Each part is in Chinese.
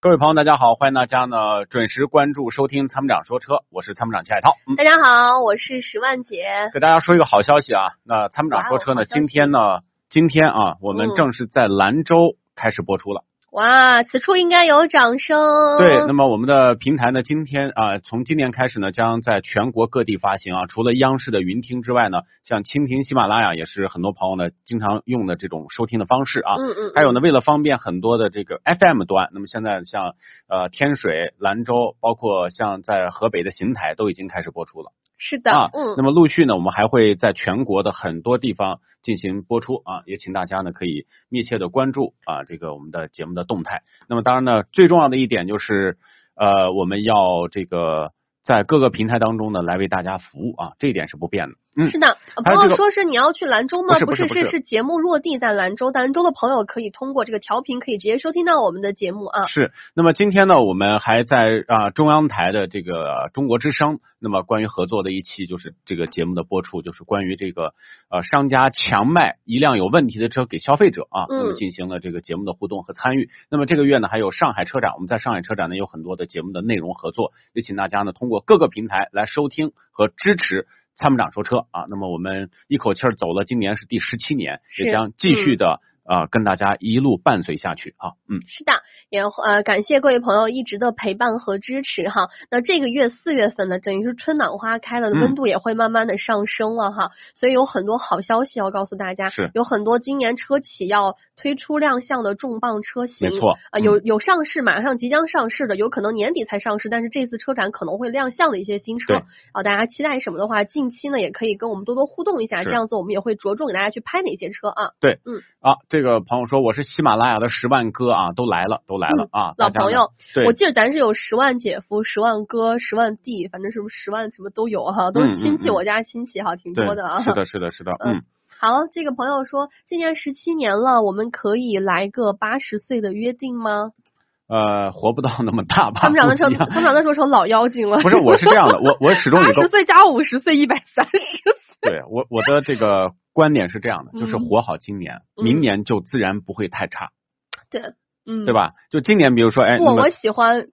各位朋友，大家好，欢迎大家呢准时关注收听参谋长说车，我是参谋长齐海涛。嗯，大家好，我是石万杰。给大家说一个好消息啊，那参谋长说车呢，今天呢，今天啊，我们嗯正式在兰州开始播出了。哇，此处应该有掌声。对，那么我们的平台呢，今天啊、从今年开始呢，将在全国各地发行啊。除了央视的云听之外呢，像蜻蜓、喜马拉雅也是很多朋友呢经常用的这种收听的方式啊。嗯嗯，还有呢，为了方便很多的这个 FM 端，那么现在像呃天水、兰州，包括像在河北的邢台都已经开始播出了是的，啊。嗯那么陆续呢，我们还会在全国的很多地方进行播出啊，也请大家呢可以密切的关注啊这个我们的节目的动态。那么当然呢，最重要的一点就是呃我们要这个在各个平台当中呢来为大家服务啊，这一点是不变的。嗯，是的。朋友说是你要去兰州吗？不是是是节目落地在兰州，兰州的朋友可以通过这个调频可以直接收听到我们的节目啊。是，那么今天呢，我们还在啊、中央台的这个中国之声，那么关于合作的一期就是这个节目的播出，就是关于这个呃商家强卖一辆有问题的车给消费者啊，那么嗯进行了这个节目的互动和参与。那么这个月呢，还有上海车展，我们在上海车展呢有很多的节目的内容合作，也请大家呢通过各个平台来收听和支持。参谋长说车啊，那么我们一口气儿走了，今年是第十七年，也将继续的啊、跟大家一路伴随下去啊，嗯。是的，也呃感谢各位朋友一直的陪伴和支持哈。那这个月四月份呢，等于是春暖花开了，嗯温度也会慢慢的上升了哈。所以有很多好消息要告诉大家，是有很多今年车企要推出亮相的重磅车型，没错啊、嗯有有上市，马上即将上市的，有可能年底才上市，但是这次车展可能会亮相的一些新车对，啊，大家期待什么的话，近期呢也可以跟我们多多互动一下，这样子我们也会着重给大家去拍哪些车啊。对，嗯啊，这个朋友说我是喜马拉雅的十万哥啊，都来了，都来了、啊，嗯老朋友，对我记得咱是有十万姐夫、十万哥、十万弟，反正是不是十万什么都有哈，都是亲戚，我家亲戚哈，挺多的啊。是的，是的，是的，嗯嗯，好，这个朋友说，今年十七年了，我们可以来个八十岁的约定吗？呃，活不到那么大吧？他们长得成，他们长得说成老妖精了。不是，我是这样的，我我始终有个八十岁加五十岁，一百三十岁。对我我的这个观点是这样的，就是嗯活好今年，嗯明年就自然不会太差，对，嗯，对？吧？就今年，比如说，哎，我，我喜欢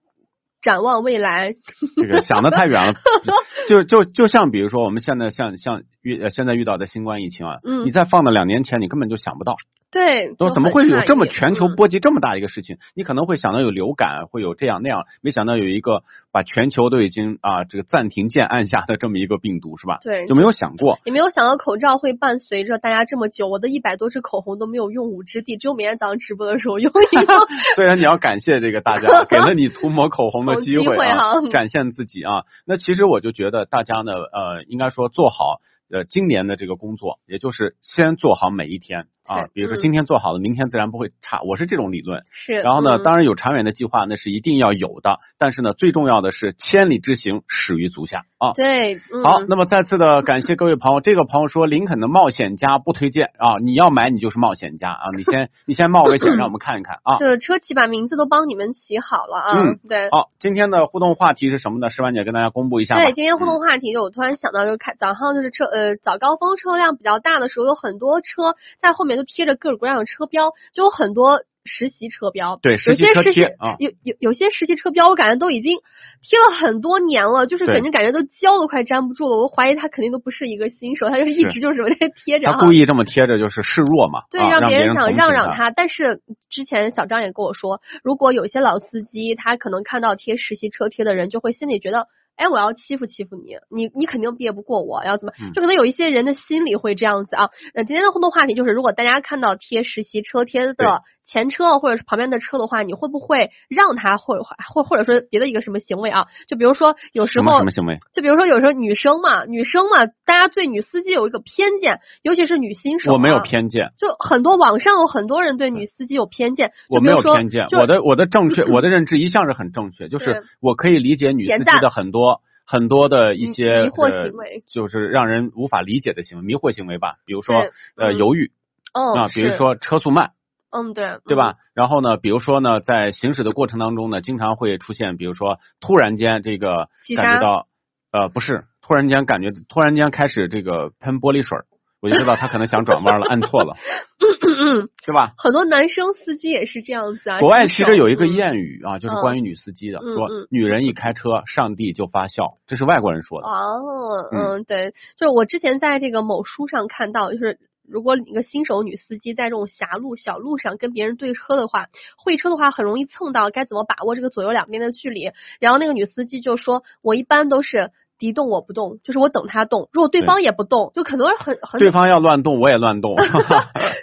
展望未来。这个想的太远了，就就就像比如说我们现在像像遇呃现在遇到的新冠疫情啊，嗯你再放到两年前，你根本就想不到。对，都怎么会有这么全球嗯波及这么大一个事情？你可能会想到有流感，会有这样那样，没想到有一个把全球都已经啊这个暂停键按下的这么一个病毒，是吧？对就没有想过。也没有想到口罩会伴随着大家这么久，我的一百多支口红都没有用武之地，只有每天早上直播的时候用一用。虽然你要感谢这个大家给了你涂抹口红的 机会啊，哈展现自己啊。那其实我就觉得大家呢，呃，应该说做好呃今年的这个工作，也就是先做好每一天啊。比如说嗯今天做好了，明天自然不会差。我是这种理论。是，然后呢，嗯当然有长远的计划，那是一定要有的。但是呢，最重要的是千里之行，始于足下啊。对，嗯、好，那么再次的感谢各位朋友。这个朋友说林肯的冒险家不推荐啊，你要买你就是冒险家啊，你先 你先冒个险，让我们看一看啊。这个车企把名字都帮你们起好了啊。嗯对。好，今天的互动话题是什么呢？石婉姐跟大家公布一下。对，今天互嗯动话题就我突然想到，就是看早上就是车呃早高峰车辆比较大的时候，有很多车在后面都贴着各种各样的车标，就有很多实习车标。对实习车有些实习有有有些实习车标，我感觉都已经贴了很多年了，就是对感觉感觉都胶都快粘不住了。我怀疑他肯定都不是一个新手，他就是一直就是往这贴着哈。他故意这么贴着，就是示弱嘛，对，啊、让别人想。让让他，但是之前小张也跟我说，如果有些老司机，他可能看到贴实习车贴的人，就会心里觉得，哎，我要欺负欺负你，你你肯定别不过我，要怎么？嗯就可能有一些人的心理会这样子啊。那今天的互动话题就是，如果大家看到贴实习车贴的前车或者是旁边的车的话，你会不会让他，或者或或者说别的一个什么行为啊？就比如说有时什么候什么行为？就比如说有时候女生嘛，女生嘛，大家对女司机有一个偏见，尤其是女新手、啊。我没有偏见，就很多网上有很多人对女司机有偏见，我没有偏见，我的我的正确，我的认知一向是很正确，就是我可以理解女司机的很多很多的一些迷迷惑呃行为就是让人无法理解的行为，迷惑行为吧，比如说呃嗯犹豫嗯啊，比如说车速慢，嗯对对吧？？然后呢，比如说呢，在行驶的过程当中呢，经常会出现，比如说突然间这个感觉到，呃，不是，突然间感觉，突然间开始这个喷玻璃水儿，我就知道他可能想转弯了，按错了，嗯，对吧？很多男生司机也是这样子啊。国外其实有一个嗯谚语啊，就是嗯关于女司机的，说女人一开车，上帝就发笑，这是外国人说的。哦，嗯嗯，对，就是我之前在这个某书上看到，就是如果一个新手女司机在这种狭路、小路上跟别人对车的话，会车的话很容易蹭到，该怎么把握这个左右两边的距离？然后那个女司机就说，我一般都是敌动我不动，就是我等他动，如果对对方也不动，就很多人很很对方要乱动，我也乱动。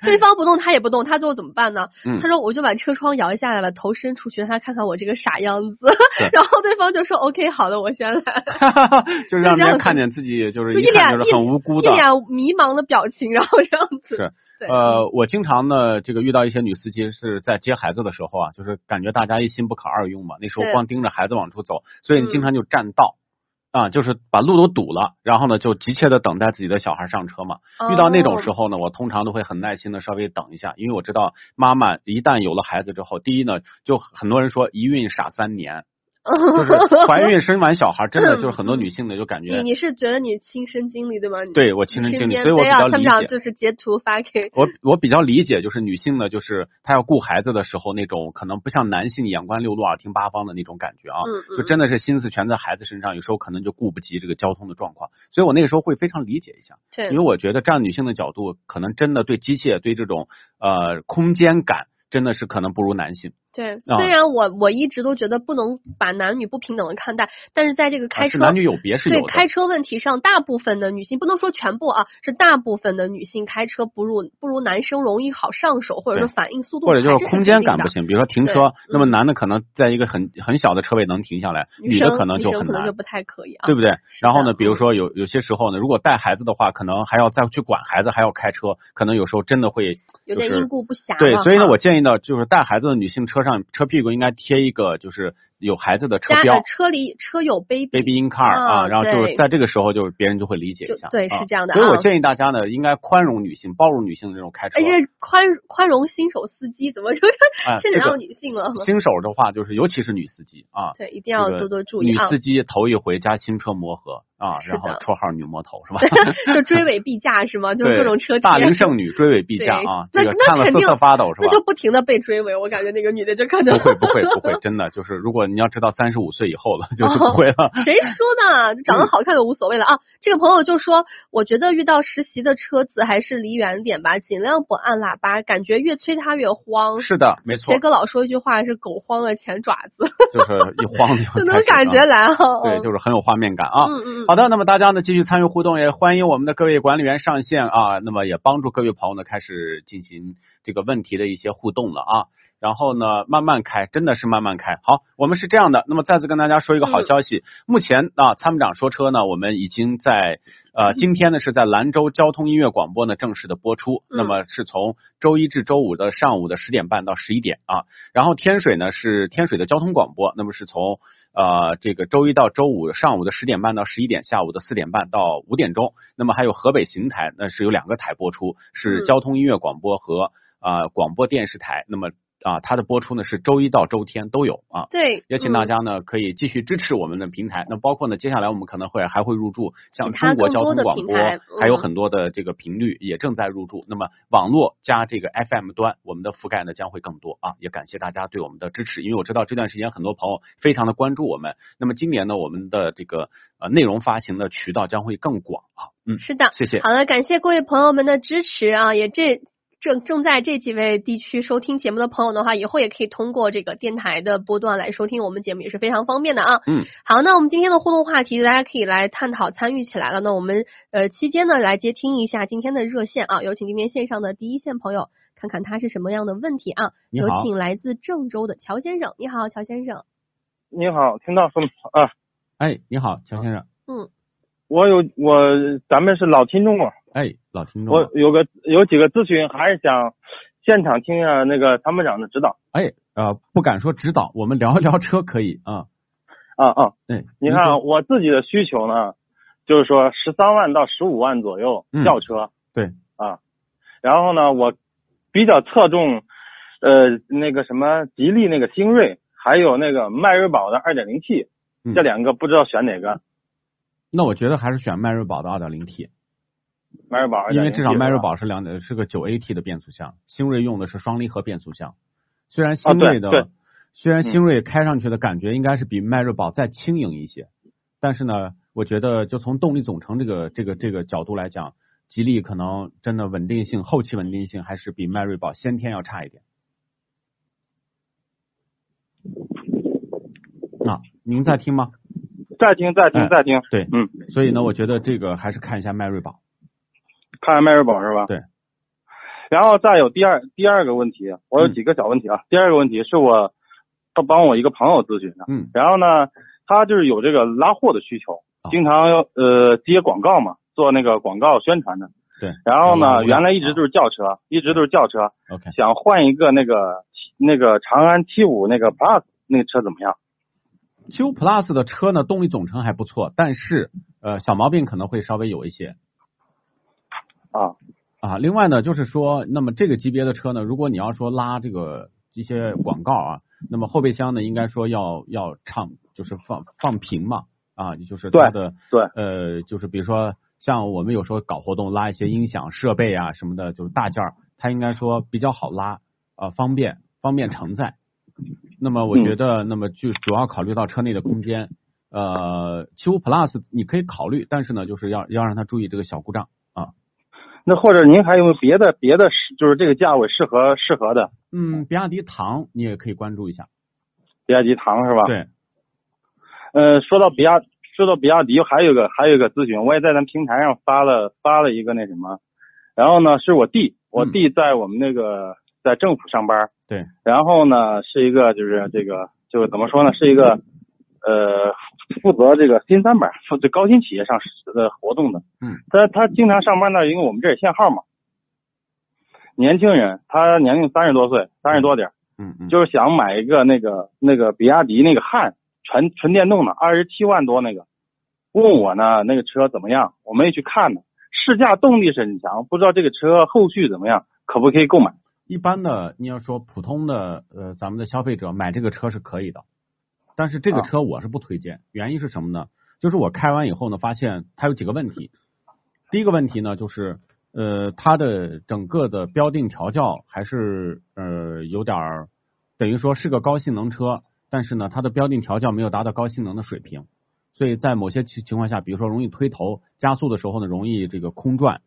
对方不动，他也不动，他最后怎么办呢？嗯他说我就把车窗摇下来，把头伸出去，让他看看我这个傻样子。然后对方就说 OK，好的，我先来。就是让人看见自己就是一脸一看就是很无辜的。一脸迷茫的表情，然后这样子。是对，呃，我经常呢，这个遇到一些女司机是在接孩子的时候啊，就是感觉大家一心不可二用嘛，那时候光盯着孩子往出走，所以经常就占道。啊，就是把路都堵了，然后呢，就急切的等待自己的小孩上车嘛。遇到那种时候，呢，我通常都会很耐心的稍微等一下，因为我知道妈妈一旦有了孩子之后，第一呢，就很多人说一孕傻三年，就是 怀孕生完小孩，真的 就是很多女性的就感觉你你是觉得你亲身经历对吗？你对我亲身经历，所以我比较理解。就是截图发给我我比较理解，就是女性呢，就是她要顾孩子的时候，那种可能不像男性眼观六路、耳听八方的那种感觉啊，嗯嗯就真的是心思全在孩子身上，有时候可能就顾不及这个交通的状况，所以我那个时候会非常理解一下，对因为我觉得站女性的角度，可能真的对机械、对这种呃空间感，真的是可能不如男性。对，啊虽然我我一直都觉得不能把男女不平等的看待，但是在这个开车、啊男女有别是有。对开车问题上，大部分的女性不能说全部啊，是大部分的女性开车不如不如男生容易好上手，或者说反应速度或者就是是空间感不行，比如说停车，那么嗯男的可能在一个很很小的车位能停下来，女的可能就很难可能就，不太可以啊，对不对？然后呢，比如嗯说有有些时候呢，如果带孩子的话，可能还要再去管孩子，还要开车，可能有时候真的会就是有点应顾不暇对，所以呢，我建议呢，就是带孩子的女性车上车屁股应该贴一个就是有孩子的车标呃车里车有 baby baby in car 啊，啊然后就是在这个时候，就是别人就会理解一下，对啊是这样的所以我啊建议大家呢，应该宽容女性、包容女性的这种开车而且宽宽容新手司机怎么就哎牵扯到女性了？新手的话，就是尤其是女司机啊，对，一定要多多注意啊女司！机头一回加新车磨合啊，然后绰号女魔头是吧？就追尾必驾是吗？就 对，各种车大贴龄剩女追尾必驾啊，那个看了瑟那肯定瑟发抖是吧那？就不停的被追尾，我感觉那个女的就可能不会不会不会，真的就是如果你要知道三十五岁以后了，就是不哦会了。谁说的？长得好看就无所谓了啊！这个朋友就说，我觉得遇到实习的车子还是离远点吧，尽量不按喇叭，感觉越催他越慌。是的，没错杰，哥老说一句话是“狗慌了前爪子就是一慌”，就能感觉来。来哈。对，就是很有画面感啊。嗯嗯嗯，好的，那么大家呢继续参与互动，也欢迎我们的各位管理员上线啊。那么也帮助各位朋友呢开始进行这个问题的一些互动了啊。然后呢，慢慢开，真的是慢慢开。好，我们是这样的，那么再次跟大家说一个好消息，目前啊，参谋长说车呢，我们已经在呃今天呢是在兰州交通音乐广播呢正式的播出，嗯那么是从周一至周五的上午的十点半到十一点啊。然后天水呢是天水的交通广播，那么是从呃这个周一到周五上午的十点半到十一点，下午的四点半到五点钟。那么还有河北邢台，那是有两个台播出，是嗯交通音乐广播和啊、呃广播电视台。那么啊、它的播出呢是周一到周天都有啊。对，也请大嗯家呢可以继续支持我们的平台，那包括呢接下来我们可能会还会入驻像中国交通广播还有嗯很多的这个频率也正在入驻。那么网络加这个 FM 端，我们的覆盖呢将会更多啊，也感谢大家对我们的支持，因为我知道这段时间很多朋友非常的关注我们。那么今年呢，我们的这个呃内容发行的渠道将会更广啊，嗯，是的，谢谢。好的，感谢各位朋友们的支持啊！也这正正在这几位地区收听节目的朋友的话，以后也可以通过这个电台的波段来收听我们节目，也是非常方便的啊。嗯，好，那我们今天的互动话题，大家可以来探讨参与起来了。那我们呃期间呢来接听一下今天的热线啊，有请今天线上的第一线朋友看看他是什么样的问题啊。有你好请来自郑州的乔先生，你好，乔先生。你好，听到说啊，哎，你好，乔先生。嗯我有我咱们是老听众了，哎，老听众我。有个有几个咨询，还是想现场听一下那个参谋长的指导哎，呃，不敢说指导，我们聊一聊车可以啊。啊啊。哎，你看我自己的需求呢，就是说十三万到十五万左右嗯轿车，对啊，然后呢，我比较侧重呃那个什么吉利那个星瑞，还有那个迈锐宝的二点零 T，嗯这两个不知道选哪个。那我觉得还是选迈锐宝的 2.0T，迈锐宝因为至少迈锐宝是两是个 9AT 的变速箱，星锐用的是双离合变速箱。虽然啊星锐的、虽然星锐开上去的感觉应该是比迈锐宝再轻盈一些，但是呢，我觉得就从动力总成这个这个这个角度来讲，吉利可能真的稳定性、后期稳定性还是比迈锐宝先天要差一点。啊，您在听吗？再听再听哎再听，对，嗯，所以呢，我觉得这个还是看一下迈锐宝。看看迈锐宝是吧？对。然后再有第二第二个问题，我有几个小问题啊。第二个问题是我他帮我一个朋友咨询的，嗯然后呢，他就是有这个拉货的需求啊，经常要呃接广告嘛，做那个广告宣传的。对。然后呢，原来一直都是轿车，一直都是轿车，OK，想换一个那个那个长安 T 五那个 Plus 那个车怎么样？Q Plus 的车呢，动力总成还不错，但是呃小毛病可能会稍微有一些啊啊。另外呢，就是说，那么这个级别的车呢，如果你要说拉这个一些广告啊，那么后备箱呢，应该说要要畅，就是放放平嘛啊，就是它的对呃，就是比如说像我们有时候搞活动拉一些音响设备啊什么的，就是大件儿，它应该说比较好拉啊、方便方便承载。那么我觉得，那么就主要考虑到车内的空间。呃，七五 Plus 你可以考虑，但是呢，就是要要让他注意这个小故障啊。那或者您还有没有别的别的适就是这个价位适合适合的？嗯，比亚迪唐你也可以关注一下。比亚迪唐是吧？。对，呃，说到比亚说到比亚迪，还有一个还有一个咨询，我也在咱平台上发了发了一个那什么，然后呢是我弟，我弟在我们那个在政府上班，对，然后呢是一个就是这个就是怎么说呢，是一个呃负责这个新三板负责高新企业上的活动的，嗯，他他经常上班那，因为我们这儿限号嘛，年轻人，他年龄三十多岁，三十多点儿。嗯嗯，就是想买一个那个那个比亚迪那个汉纯纯电动的，二十七万多那个，问我呢那个车怎么样？我没去看呢，试驾动力是很强，不知道这个车后续怎么样，可不可以购买？一般的你要说普通的呃咱们的消费者买这个车是可以的，但是这个啊车我是不推荐，原因是什么呢？就是我开完以后呢，发现它有几个问题。第一个问题呢，就是呃它的整个的标定调教还是呃有点儿等于说是个高性能车，但是呢它的标定调教没有达到高性能的水平，所以在某些情情况下，比如说容易推头，加速的时候呢容易这个空转。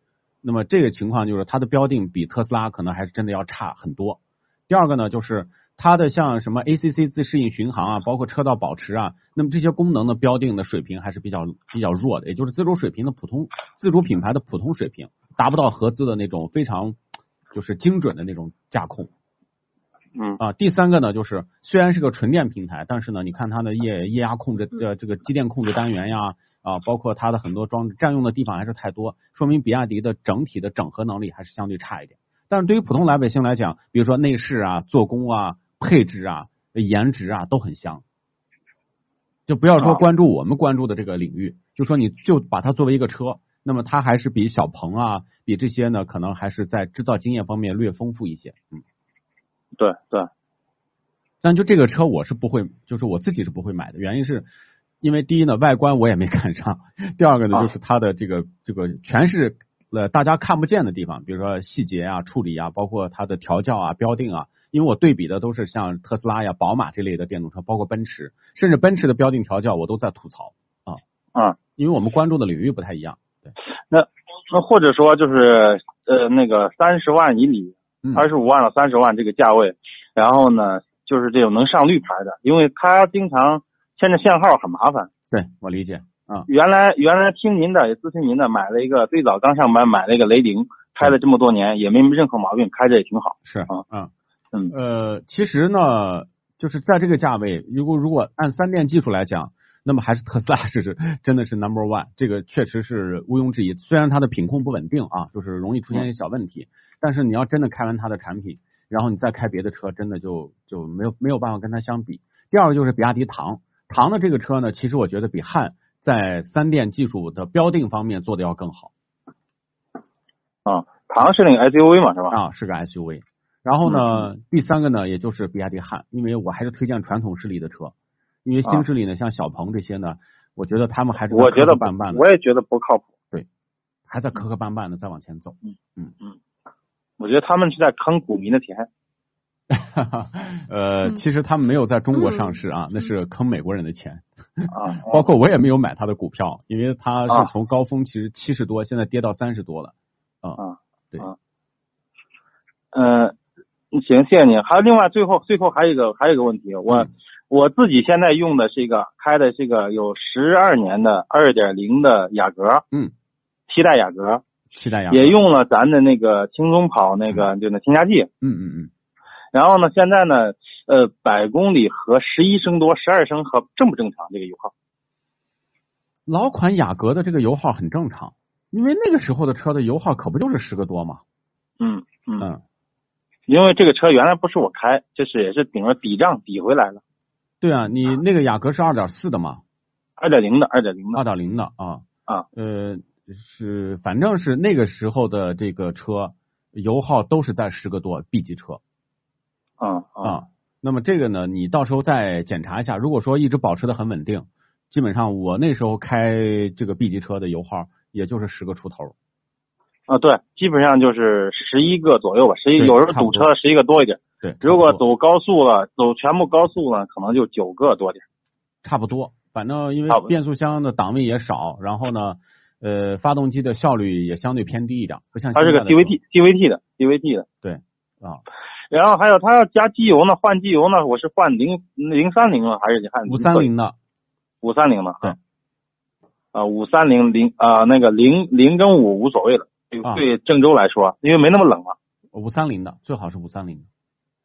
那么这个情况就是它的标定比特斯拉可能还是真的要差很多。第二个呢，就是它的像什么 ACC 自适应巡航啊，包括车道保持啊，那么这些功能的标定的水平还是比较比较弱的，也就是自主水平的普通自主品牌的普通水平，达不到合资的那种非常就是精准的那种驾控。嗯啊，第三个呢，就是虽然是个纯电平台，但是呢，你看它的液液压控制呃这个机电控制单元呀啊，包括它的很多装置占用的地方还是太多，说明比亚迪的整体的整合能力还是相对差一点。但是对于普通老百姓来讲，比如说内饰啊、做工啊、配置啊、颜值啊都很香。就不要说啊关注我们关注的这个领域，就说你就把它作为一个车，那么它还是比小鹏啊，比这些呢，可能还是在制造经验方面略丰富一些。嗯。对对，但就这个车我是不会，就是我自己是不会买的，原因是因为第一呢外观我也没看上，第二个呢啊就是它的这个这个全是呃大家看不见的地方，比如说细节啊、处理啊，包括它的调教啊、标定啊。因为我对比的都是像特斯拉呀、宝马这类的电动车，包括奔驰，甚至奔驰的标定调教我都在吐槽啊啊，因为我们关注的领域不太一样。对那那或者说就是呃那个三十万以里，嗯二十五万到三十万这个价位，然后呢就是这种能上绿牌的，因为它经常现在限号很麻烦。对我理解啊，原来原来听您的也咨询您的，买了一个最早刚上班买了一个雷凌，开了这么多年也没任何毛病，开着也挺好。是啊嗯嗯呃，其实呢，就是在这个价位，如果如果按三电技术来讲，那么还是特斯拉是是 真的是 number one，这个确实是毋庸置疑。虽然它的品控不稳定啊，就是容易出现一些小问题，但是你要真的开完它的产品，然后你再开别的车，真的就就没有没有办法跟它相比。第二个就是比亚迪唐，唐的这个车呢，其实我觉得比汉在三电技术的标定方面做的要更好啊，唐是那个 SUV 嘛，是吧？啊，是个 SUV。然后呢，第三个呢，也就是比亚迪汉，因为我还是推荐传统势力的车，因为新势力呢，像小鹏这些呢，我觉得他们还是我觉得磕磕绊绊的，我也觉得不靠谱。对还在磕磕绊绊的再往前走。嗯嗯嗯我觉得他们是在坑股民的钱。呃，嗯其实他们没有在中国上市啊，嗯那是坑美国人的钱。啊，包括我也没有买他的股票，因为他啊。是从高峰其实七十多，现在跌到三十多了。啊啊对。嗯，行，谢谢你。还有另外最后最后还有一个还有一个问题，我、嗯。我自己现在用的是一个开的这个有十二年的二点零的雅阁，嗯，七代雅阁，期待呀，也用了咱的那个轻松跑那个就那添加剂，嗯嗯嗯，然后呢，现在呢，呃，百公里和十一升多、十二升和正不正常？这个油耗？老款雅阁的这个油耗很正常，因为那个时候的车的油耗可不就是十个多嘛。嗯嗯，嗯，因为这个车原来不是我开，就是也是顶着抵账抵回来了，对啊，你那个雅阁是二点四的嘛，二点零的，二点零的。二点零的啊。啊，呃是反正是那个时候的这个车油耗都是在十个多 B 级车啊啊啊。那么这个呢，你到时候再检查一下，如果说一直保持的很稳定，基本上我那时候开这个 B 级车的油耗也就是十个出头。啊，对，基本上就是十一个左右吧，十一有时候堵车十一个多一点，对，如果走高速了，走全部高速了，可能就九个多点。差不多，反正因为变速箱的档位也少，然后呢，呃，发动机的效率也相对偏低一点，不像它是个现在的车 CVT CVT 的 CVT 的，对啊，然后还有他要加机油呢，换机油呢，我是换零零三零了还是你看五三零的，五三零的？对，啊，五三零零啊，那个零零跟五无所谓了，对啊对郑州来说，因为没那么冷了，五三零的最好是五三零的。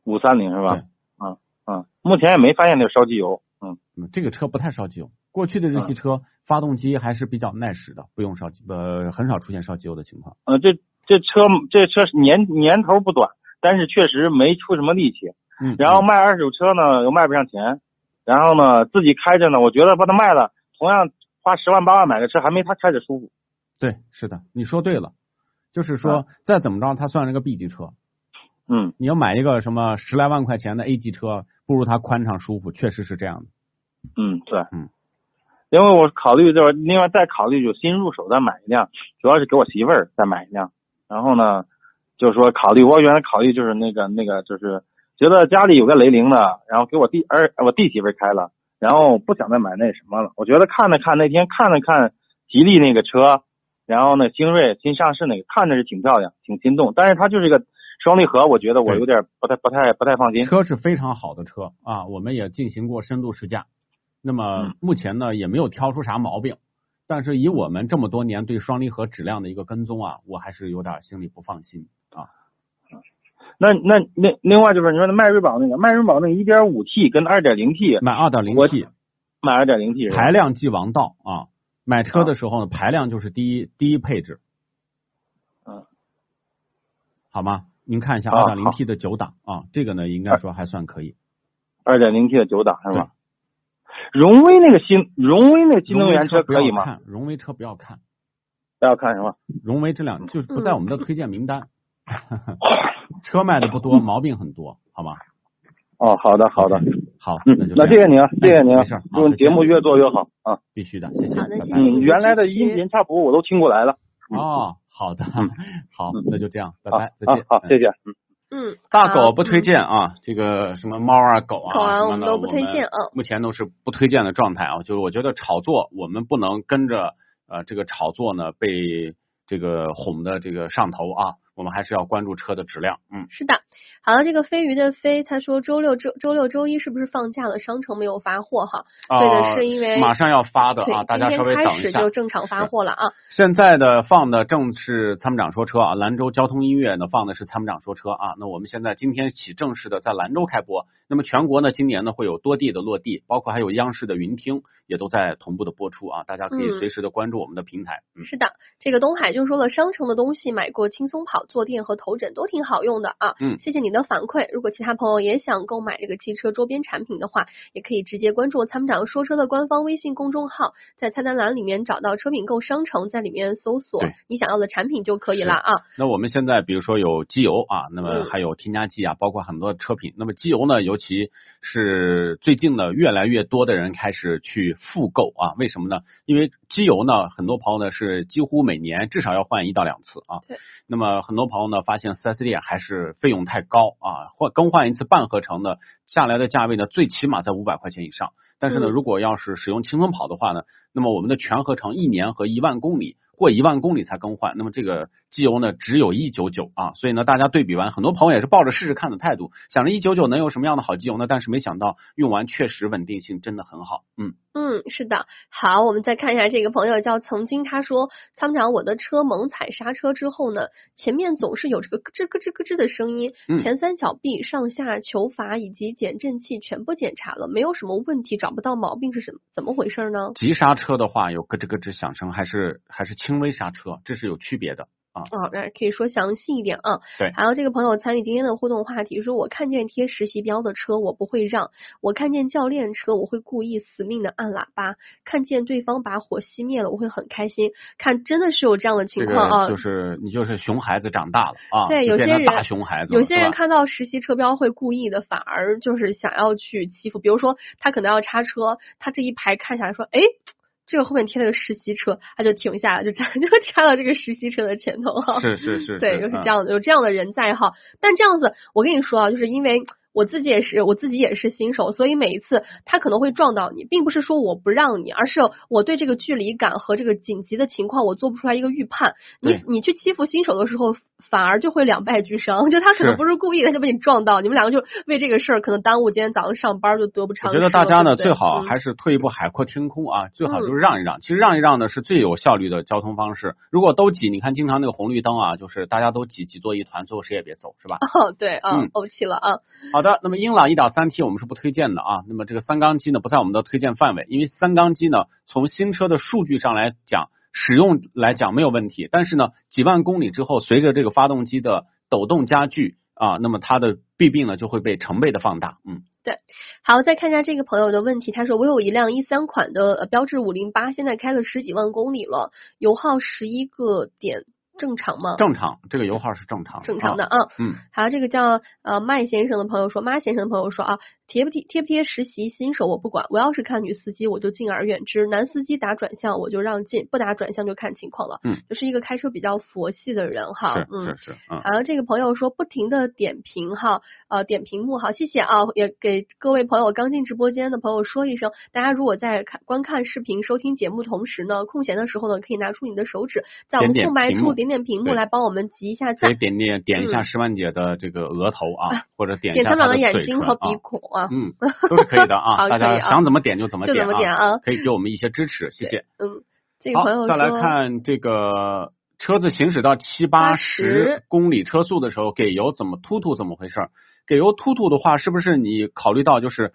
五三零是吧对？啊啊，目前也没发现那个烧机油，嗯嗯，这个车不太烧机油，过去的日系车、发动机还是比较耐使的，不用烧机，呃，很少出现烧机油的情况。呃，这这车这车年年头不短，但是确实没出什么力气。嗯，然后嗯卖二手车呢又卖不上钱，然后呢自己开着呢，我觉得把它卖了，同样花十万八万买个车还没他开着舒服。对，是的，你说对了，就是说、再怎么着，它算是个 B 级车，嗯你要买一个什么十来万块钱的 A 级车，不如它宽敞舒服，确实是这样的。嗯，对，嗯。因为我考虑就是另外再考虑就新入手再买一辆，主要是给我媳妇儿再买一辆。然后呢，就是说考虑我原来考虑就是那个那个就是觉得家里有个雷凌的，然后给我弟儿我弟媳妇儿开了，然后不想再买那什么了。我觉得看了看那天看了看吉利那个车，然后呢星瑞新上市那个看着是挺漂亮，挺心动，但是它就是一个双离合，我觉得我有点不太不太不太放心。车是非常好的车啊，我们也进行过深度试驾，那么嗯目前呢也没有挑出啥毛病，但是以我们这么多年对双离合质量的一个跟踪啊，我还是有点心里不放心啊。那那那另外就是你说那迈锐宝那个迈锐宝那个一点五 T 跟二点零 T 买二点零 T 买二点零 T 排量即王道啊，买车的时候呢排量就是第一第一配置，嗯，好吗？您看一下啊二点零好 T 的九档啊，这个呢应该说还算可以。二点零 T 的九档是吧？荣威那个新荣威那个新能源车可以吗？看荣威车不要看，不要看什么？荣威这两就是不在我们的推荐名单。嗯 车卖的不多，毛病很多，好吗？哦，好的好的，好，嗯那就，那谢谢你啊，谢谢你啊没事，节目越做越好啊。必须的，谢谢。嗯，谢谢原来的音频插播我都听过来了。嗯哦，好的嗯，好嗯，那就这样，拜拜，再见。啊好，嗯谢谢。嗯。嗯，大狗不推荐啊，这个什么猫啊、狗啊狗啊我们都不推荐嗯目前都是不推荐的状态啊。就是我觉得炒作，我们不能跟着呃这个炒作呢被这个哄的这个上头啊。我们还是要关注车的质量。嗯，是的。好了，这个飞鱼的飞他说周六周周六周一是不是放假了？商城没有发货哈？对的，是因为马上要发的啊，大家稍微等一下就。正常发货了啊。现在的放的正是参谋长说车啊，兰州交通音乐呢放的是参谋长说车啊。那我们现在今天起正式的在兰州开播，那么全国呢今年呢会有多地的落地，包括还有央视的云听也都在同步的播出啊，大家可以嗯随时的关注我们的平台。嗯，是的，这个东海就说了，商城的东西买过轻松跑、坐垫和头枕都挺好用的啊。嗯谢谢你的反馈。如果其他朋友也想购买这个汽车周边产品的话，也可以直接关注参谋长说车的官方微信公众号，在菜单栏里面找到车品购商城，在里面搜索你想要的产品就可以了啊。那我们现在比如说有机油啊，那么嗯还有添加剂啊，包括很多车品。那么机油呢，尤其是最近呢，越来越多的人开始去复购啊。为什么呢？因为机油呢，很多朋友呢是几乎每年至少要换一到两次啊。对。那么很多朋友呢发现四 S 店还是费用太高啊，换更换一次半合成的下来的价位呢，最起码在五百块钱以上。但是呢，嗯如果要是使用轻松跑的话呢，那么我们的全合成一年和一万公里过一万公里才更换，那么这个机油呢只有一九九啊，所以呢大家对比完，很多朋友也是抱着试试看的态度，想着一九九能有什么样的好机油呢？但是没想到用完确实稳定性真的很好，嗯，嗯，是的。好，我们再看一下这个朋友叫曾经，他说参谋长，我的车猛踩刹车之后呢，前面总是有这个咯吱咯吱咯吱的声音，嗯前三角臂、上下球阀以及减震器全部检查了，没有什么问题，找不到毛病是什么怎么回事呢？急刹车的话有咯吱咯吱响声，还是还是轻微刹车，这是有区别的。哦，那可以说详细一点啊。对还有这个朋友参与今天的互动话题，说我看见贴实习标的车，我不会让；我看见教练车，我会故意死命的按喇叭；看见对方把火熄灭了，我会很开心。看，真的是有这样的情况啊。个就是你就是熊孩子长大了啊，对有些人大熊孩子，有些人看到实习车标会故意的，反而就是想要去欺负。比如说，他可能要插车，他这一排看下来说，哎，这个后面贴了个实习车，他就停下来，就插 就插到这个实习车的前头哈。是是是，对，就是这样的，有这样的人在哈。但这样子，我跟你说啊，就是因为我自己也是，我自己也是新手，所以每一次他可能会撞到你，并不是说我不让你，而是我对这个距离感和这个紧急的情况，我做不出来一个预判。你你去欺负新手的时候，反而就会两败俱伤。就他可能不是故意的，他就被你撞到，你们两个就为这个事儿可能耽误今天早上上班，就得不偿失我。觉得大家呢对对最好嗯还是退一步海阔天空啊，最好就是让一让。其实让一让呢是最有效率的交通方式。如果都挤，你看经常那个红绿灯啊，就是大家都挤挤作一团，最后谁也别走，是吧？哦，对啊嗯，怄气了啊。好的，那么英朗一点三 T 我们是不推荐的啊。那么这个三缸机呢不在我们的推荐范围，因为三缸机呢从新车的数据上来讲，使用来讲没有问题，但是呢几万公里之后，随着这个发动机的抖动加剧啊，那么它的弊病呢就会被成倍的放大。嗯，对好，再看一下这个朋友的问题，他说我有一辆一三款的标致五零八，现在开了十几万公里了，油耗十一个点，正常吗？正常，这个油耗是正常正常的啊。啊。嗯，还有这个叫呃麦先生的朋友说，妈先生的朋友说啊，贴不贴贴不贴实习新手我不管，我要是看女司机我就敬而远之，男司机打转向我就让进，不打转向就看情况了。嗯，就是一个开车比较佛系的人哈。是嗯是是，嗯。还有这个朋友说不停的点评哈，呃点屏幕好，谢谢啊，也给各位朋友刚进直播间的朋友说一声，大家如果在看观看视频、收听节目同时呢，空闲的时候呢，可以拿出你的手指，在我们空白处点点屏幕来帮我们集一下赞，可以点点点一下嗯石万姐的这个额头啊，或者点一下点参谋长的眼睛和鼻啊，孔啊，嗯，都是可以的啊，大家想怎么点就怎么 就点怎么点啊可以给我们一些支持，谢谢。嗯，这个好朋友，再来看这个车子行驶到七八十公里车速的时候，给油怎么突突怎么回事儿？给油突突的话，是不是你考虑到就是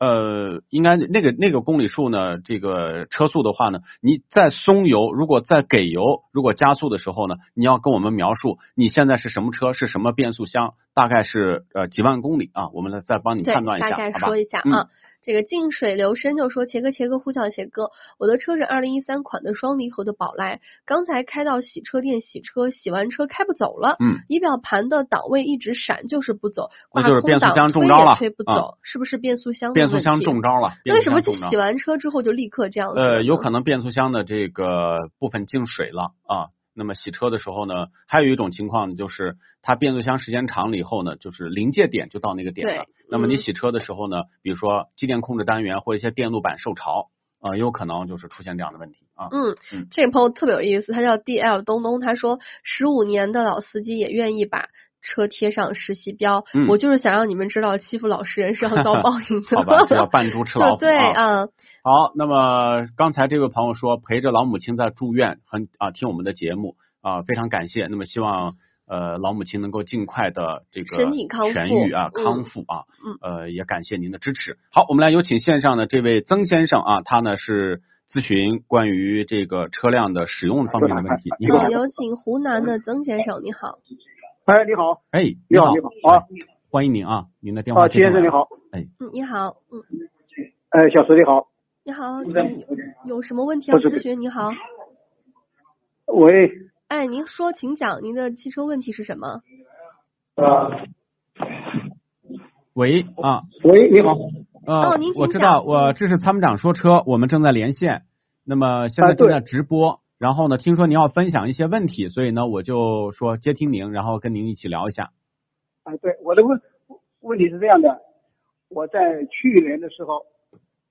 呃，应该那个那个公里数呢，这个车速的话呢，你在松油，如果在给油，如果加速的时候呢，你要跟我们描述你现在是什么车，是什么变速箱，大概是呃几万公里啊，我们来再帮你，判断一下，大概？说一下嗯啊。这个静水流深就说：“茄哥，茄哥，呼叫茄哥，我的车是二零一三款的双离合的宝来，刚才开到洗车店洗车，洗完车开不走了，嗯，仪表盘的档位一直闪，就是不走，挂那就是空档变速箱中推也招了啊推不走，是不是变速箱变速箱中招了。那为什么洗完车之后就立刻这样？呃，有可能变速箱的这个部分进水了啊。那么洗车的时候呢，还有一种情况就是它变速箱时间长了以后呢，就是临界点就到那个点了对。那么你嗯洗车的时候呢，比如说机电控制单元或一些电路板受潮呃，有可能就是出现这样的问题啊。嗯嗯，这个朋友特别有意思，他叫 D L 东东，他说十五年的老司机也愿意把车贴上实习标，嗯我就是想让你们知道欺负老实人是要遭报应的。好吧，这叫扮猪吃老虎对虎啊。啊，好，那么刚才这位朋友说陪着老母亲在住院，很啊听我们的节目啊，非常感谢。那么希望呃老母亲能够尽快的这个身体康复痊愈啊，嗯康复啊，嗯呃也感谢您的支持。好，我们来有请线上的这位曾先生啊，他呢是咨询关于这个车辆的使用方面的问题。你好嗯，，有请湖南的曾先生，你好。哎，你好，哎，你好，你好啊。欢迎您啊，您的电话啊，接进来先生你，好，嗯，你好，嗯，哎，小石你好，你好，你有什么问题要咨询？你好，喂，哎，您说，请讲，您的汽车问题是什么？呃，喂啊。喂，你好，呃，哦您我知道，我这是参谋长说车，我们正在连线，那么现在正在直播，然后呢，听说您要分享一些问题，所以呢，我就说接听您，然后跟您一起聊一下。啊，对，我的问问题是这样的，我在去年的时候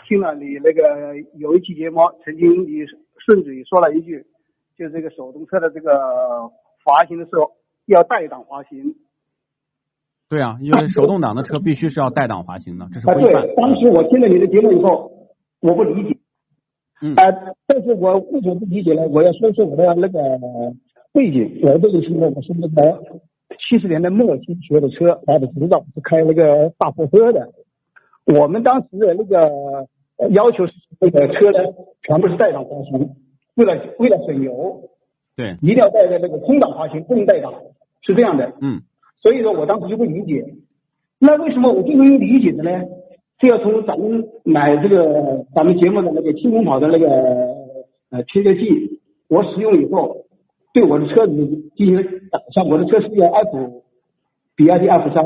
听了你那个有一期节目，曾经你顺嘴说了一句，就是这个手动车的这个滑行的时候要带档滑行。对啊，因为手动挡的车必须是要带档滑行的，这是啊，规范。对，当时我听了你的节目以后，我不理解。嗯啊、但是我为什么不理解呢？我要说说我的那个背景。我这个是我是那个七十年代末期学的车，拿的执照是开那个大货车的。我们当时的那个呃要求是那个车呢，全部是带档滑行，为了为了省油，对，一定要带着那个空档滑行，不能带档，是这样的。嗯所以说我当时就不理解，那为什么我最终理解的呢？这要从咱们买这个咱们节目的那个轻松跑的那个呃贴车剂，我使用以后，对我的车子进行打像我的车是个 F，比亚迪 F 三，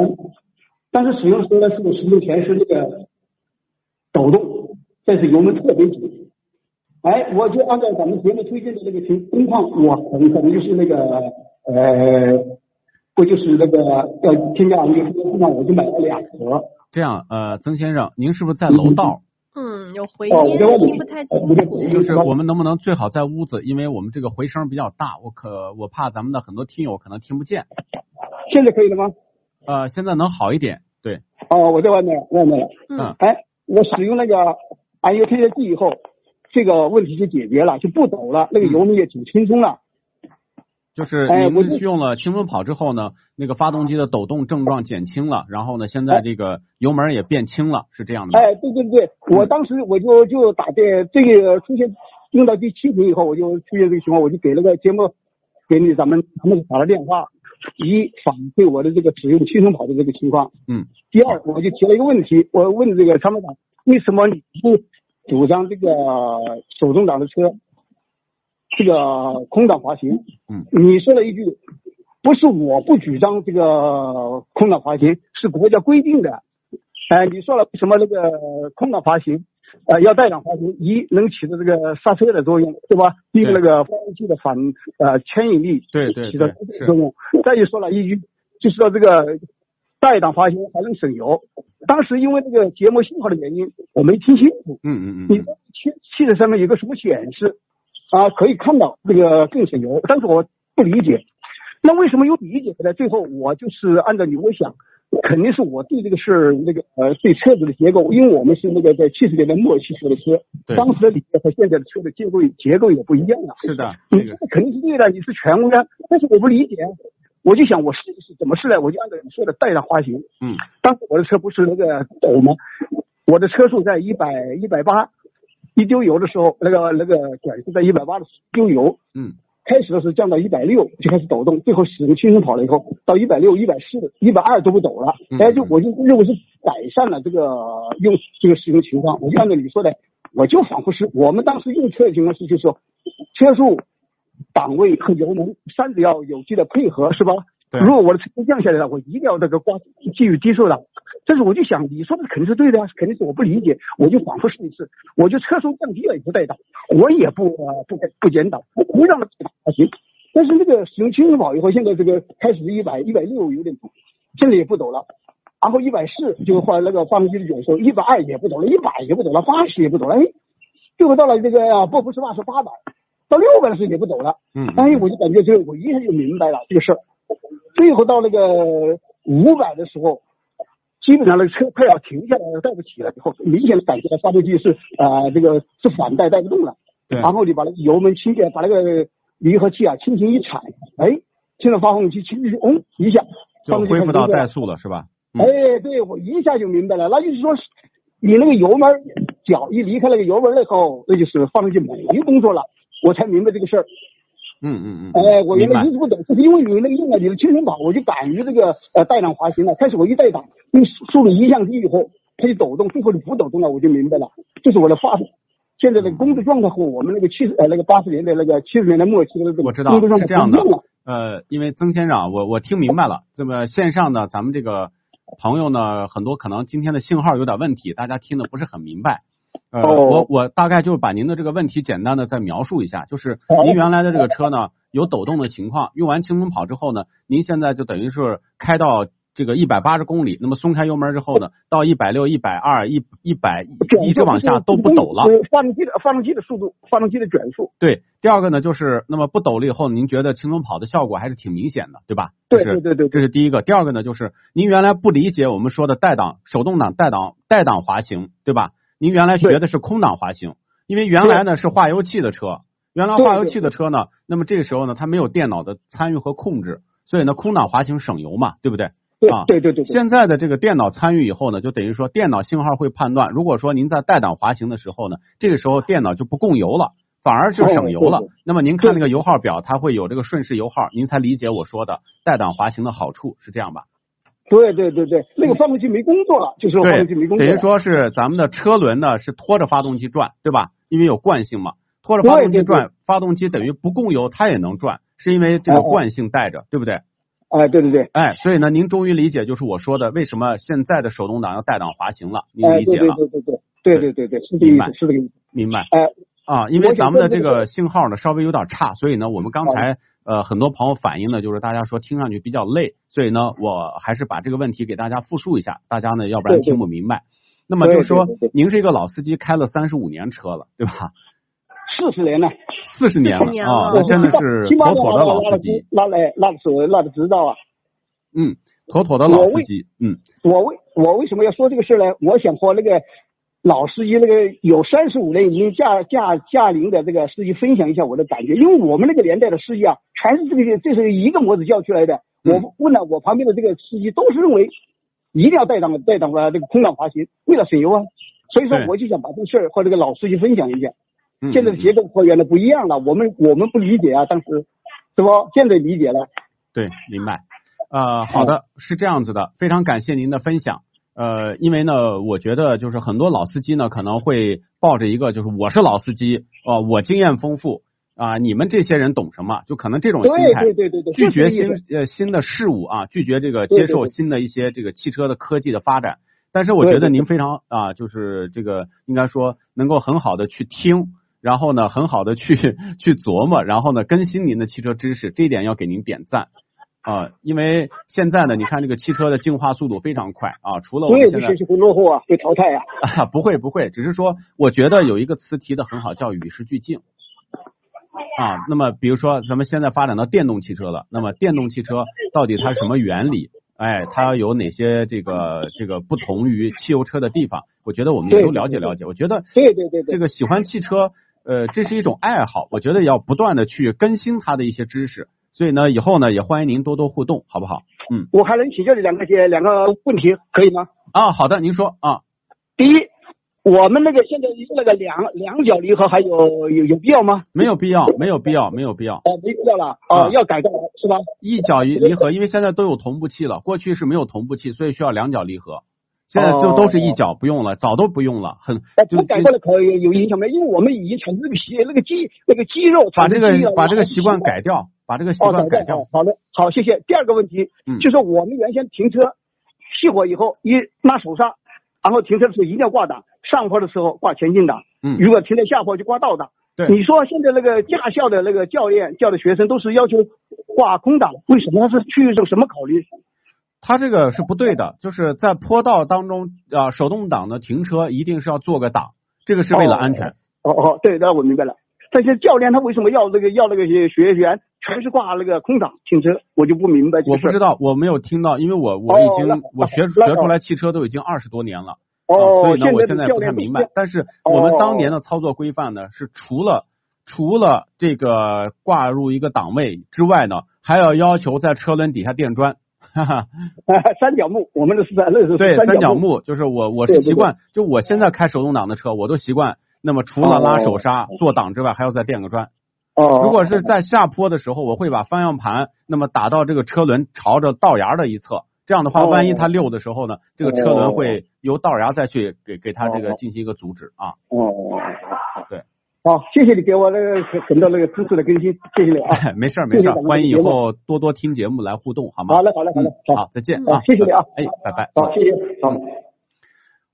但是使用的时候呢，是使用全是那个抖动，但是油门特别紧。哎，我就按照咱们节目推荐的那个情工况，我可能可能就是那个呃，不就是那个要添加那个车上，我就买了两盒。这样，呃，曾先生，您是不是在楼道？嗯，有回哦音听不太清楚。就是我们能不能最好在屋子，因为我们这个回声比较大，我可我怕咱们的很多听友可能听不见。现在可以了吗？呃，现在能好一点，对，哦，我在外面，外面了。嗯哎，我使用那个安油贴车剂以后，这个问题就解决了，就不抖了，那个油门也挺轻松了。就是哎我就您用了轻松跑之后呢，那个发动机的抖动症状减轻了，然后呢，现在这个油门也变轻了，是这样的吗？哎，对对对，我当时我就就打电这个出现用到第七回以后，我就出现这个情况，我就给那个节目给你咱们咱们打了电话，一反馈我的这个使用轻松跑的这个情况。嗯。第二，我就提了一个问题，我问这个参谋长，为什么你不主张这个手动挡的车，这个空档滑行？嗯。你说了一句，不是我不主张这个空档滑行，是国家规定的。哎，你说了什么那个空档滑行，呃，要带档滑行，一能起到这个刹车的作用，对吧？第一个那个发动机的反呃牵引力对对起到对是作用。再就说了一句，就说这个带档滑行还能省油。当时因为这个节目信号的原因，我没听清楚。嗯嗯嗯你嗯，汽汽车上面有个什么显示啊？可以看到这个更省油，但是我不理解。那为什么有理解的呢？最后我就是按照你我想，肯定是我对这个事儿那个呃对车子的结构，因为我们是那个在七十年代末期学的车，对，当时的理念和现在的车的结构结构也不一样啊。是的，你这个肯定是对的，你是权威啊，但是我不理解，我就想我试一试怎么试呢？我就按照你说的带上花型。嗯，当时我的车不是那个抖吗？我的车速在一百一百八，一丢油的时候，那个那个管是在一百八的丢油，嗯开始的时候降到一百六就开始抖动，最后使用轻松跑了以后，到一百六、一百四、一百二都不抖了。嗯哎，就我就认为是改善了这个用这个使用情况。我就按照你说的，我就仿佛是我们当时用车的情况是，就是说车速、档位和油门三者要有机的配合，是吧？对如果我的车速降下来了，我一定要这个挂继续低速的。但是我就想，你说的肯定是对的啊，肯定是我不理解，我就反复试一试，我就车速降低了也不带档，我也不呃不不减档，我不让它带档还行。但是那个使用轻松跑以后，现在这个开始一百一百六有点抖，现在也不抖了。然后一百四就换那个发动机的卷速，一百二也不抖了，一百也不抖了，八十也不抖了，哎，最后到了这个波普斯八是八百，到六百的时候也不走了。嗯哎，我就感觉这个我一下就明白了这个事儿。最后到那个五百的时候，基本上那个车快要停下来了，带不起了以后，明显的感觉到发动机是啊、呃这个是反带带不动了。对然后你把那个油门轻点，把那个离合器啊轻轻一踩，哎，听到发动机轻轻嗡一下，就恢复到怠速了是吧？嗯哎，对我一下就明白了，那就是说，你那个油门脚一离开那个油门了以后，那就是发动机没工作了，我才明白这个事儿。嗯嗯嗯，哎，我原明白来一直不懂，就是因为你那个用了你的轻松跑，我就敢于这个呃带档滑行了。开始我一带档，那个速度一降低以后，它就抖动，最后就不抖动了，我就明白了，这是我的发现在的工作状态和我们那个七十呃那个八十年代那个七十年代末期的那个我知道工作状态是这样的。呃，因为曾先生啊，我我听明白了。这么线上呢，咱们这个朋友呢，很多可能今天的信号有点问题，大家听的不是很明白。呃，哦我我大概就把您的这个问题简单的再描述一下，就是您原来的这个车呢有抖动的情况，用完轻松跑之后呢，您现在就等于是开到这个一百八十公里，那么松开油门之后呢，到一百六、一百二、一一百一直往下都不抖了。呃发动机的发动机的速度，发动机的转速。对，第二个呢，就是那么不抖了以后，您觉得轻松跑的效果还是挺明显的，对吧？对对对对这是第一个。第二个呢，就是您原来不理解我们说的带档、手动挡带档、带档滑行，对吧？您原来学的是空档滑行，因为原来呢是化油器的车，原来化油器的车呢，那么这个时候呢，它没有电脑的参与和控制，所以呢，空档滑行省油嘛，对不对？对啊对对对对。现在的这个电脑参与以后呢，就等于说电脑信号会判断，如果说您在带档滑行的时候呢，这个时候电脑就不供油了，反而就省油了。那么您看那个油耗表，它会有这个顺势油耗，您才理解我说的带档滑行的好处，是这样吧？对对对对，那个发动机没工作了，就是发动机没，工作。等于说是咱们的车轮呢是拖着发动机转，对吧？因为有惯性嘛，拖着发动机对对对转，发动机等于不供油它也能转，是因为这个惯性带着，对不对？哎，对对对，哎，所以呢，您终于理解就是我说的为什么现在的手动挡要带档滑行了，您哎，对对理解了，对对对对对对对，是这个意思，是这个意思。明白？哎，啊，因为咱们的这个个信号呢稍微有点差，所以呢，我们刚才呃很多朋友反映呢，就是大家说听上去比较累，所以呢，我还是把这个问题给大家复述一下，大家呢要不然听不明白。那么就是说对对对，您是一个老司机，开了三十五年车了，对吧？四十年了，四十年40年啊，那真的是 妥妥的老司拉机，那来拉的手拉的执照啊。嗯，妥妥的老司机，嗯我为我为什么要说这个事呢？我想和那个老司机那个有三十五年已经驾驾驾龄的这个司机分享一下我的感觉，因为我们那个年代的司机啊，全是这个这是一个模子教出来的。嗯我问了我旁边的这个司机，都是认为一定要带档带档啊这个空档滑行，为了省油啊。所以说我就想把这个事儿和这个老司机分享一下。嗯，现在的嗯结构和原来不一样了，我们我们不理解啊，当时是不？现在理解了。对，明白。呃，好的，是这样子的，非常感谢您的分享。呃，因为呢，我觉得就是很多老司机呢可能会抱着一个就是我是老司机，呃，我经验丰富啊、你们这些人懂什么？就可能这种心态，对对对对，拒绝新呃新的事物啊，拒绝这个接受新的一些这个汽车的科技的发展。但是我觉得您非常啊，就是这个应该说能够很好的去听，然后呢很好的去去琢磨，然后呢更新您的汽车知识，这一点要给您点赞啊，因为现在呢，你看这个汽车的进化速度非常快啊，除了我们现在会落后啊，会淘汰啊。啊，不会不会，只是说我觉得有一个词提的很好，叫与时俱进。啊，那么比如说咱们现在发展到电动汽车了，那么电动汽车到底它是什么原理？哎，它有哪些这个这个不同于汽油车的地方？我觉得我们也都了解了解。我觉得对对对对这个喜欢汽车，呃，这是一种爱好，我觉得要不断的去更新它的一些知识。所以呢，以后呢也欢迎您多多互动，好不好？嗯，我还能请教你两个些两个问题，可以吗？啊，好的，您说啊，第一，我们那个现在那个两两脚离合还有有有必要吗？没有必要，没有必要，没有必要。哦，没必要了，啊哦，要改过来是吧？一脚一离合，因为现在都有同步器了，过去是没有同步器，所以需要两脚离合。现在就哦都是一脚，不用了，早都不用了，很呃，就改过来可以有影响没？因为我们已经产生这个皮那个肌那个肌肉把这个把这个习惯改掉，把这个习哦，惯改掉改掉。。好的，好，谢谢。第二个问题，嗯就是我们原先停车熄火以后，一拉手刹，然后停车的时候一定要挂档，上坡的时候挂前进档，嗯，如果停在下坡就挂倒档。对你说现在那个驾校的那个教练教的学生都是要求挂空档，为什么？他是出于一种什么考虑？他这个是不对的，就是在坡道当中啊，手动挡的停车一定是要做个档，这个是为了安全。哦哦，对，那我明白了。但是教练他为什么要那个要那个些学员全是挂那个空挡停车，我就不明白。我不知道，我没有听到，因为我我已经、哦我学学出来汽车都已经二十多年了。哦，啊所以呢，我现在不太明白。但是我们当年的操作规范呢，是除了除了这个挂入一个档位之外呢，还要要求在车轮底下垫砖。哈哈，三角木，我们的是在那时候是对，三角木。就是我我是习惯，就我现在开手动挡的车，我都习惯。那么除了拉手刹、做档之外，还要再垫个砖。哦，如果是在下坡的时候，我会把方向盘那么打到这个车轮朝着道牙的一侧，这样的话，哦万一它溜的时候呢，这个车轮哦会由道牙再去给给它这个哦进行一个阻止啊。哦，对。好，谢谢你给我那个很很多那个知识的更新，谢谢你啊。没事儿没事欢迎以后多多听节目来互动，好吗？好嘞，好嘞，好嘞好，再见啊，谢谢你啊哎，拜拜。好，谢谢，好。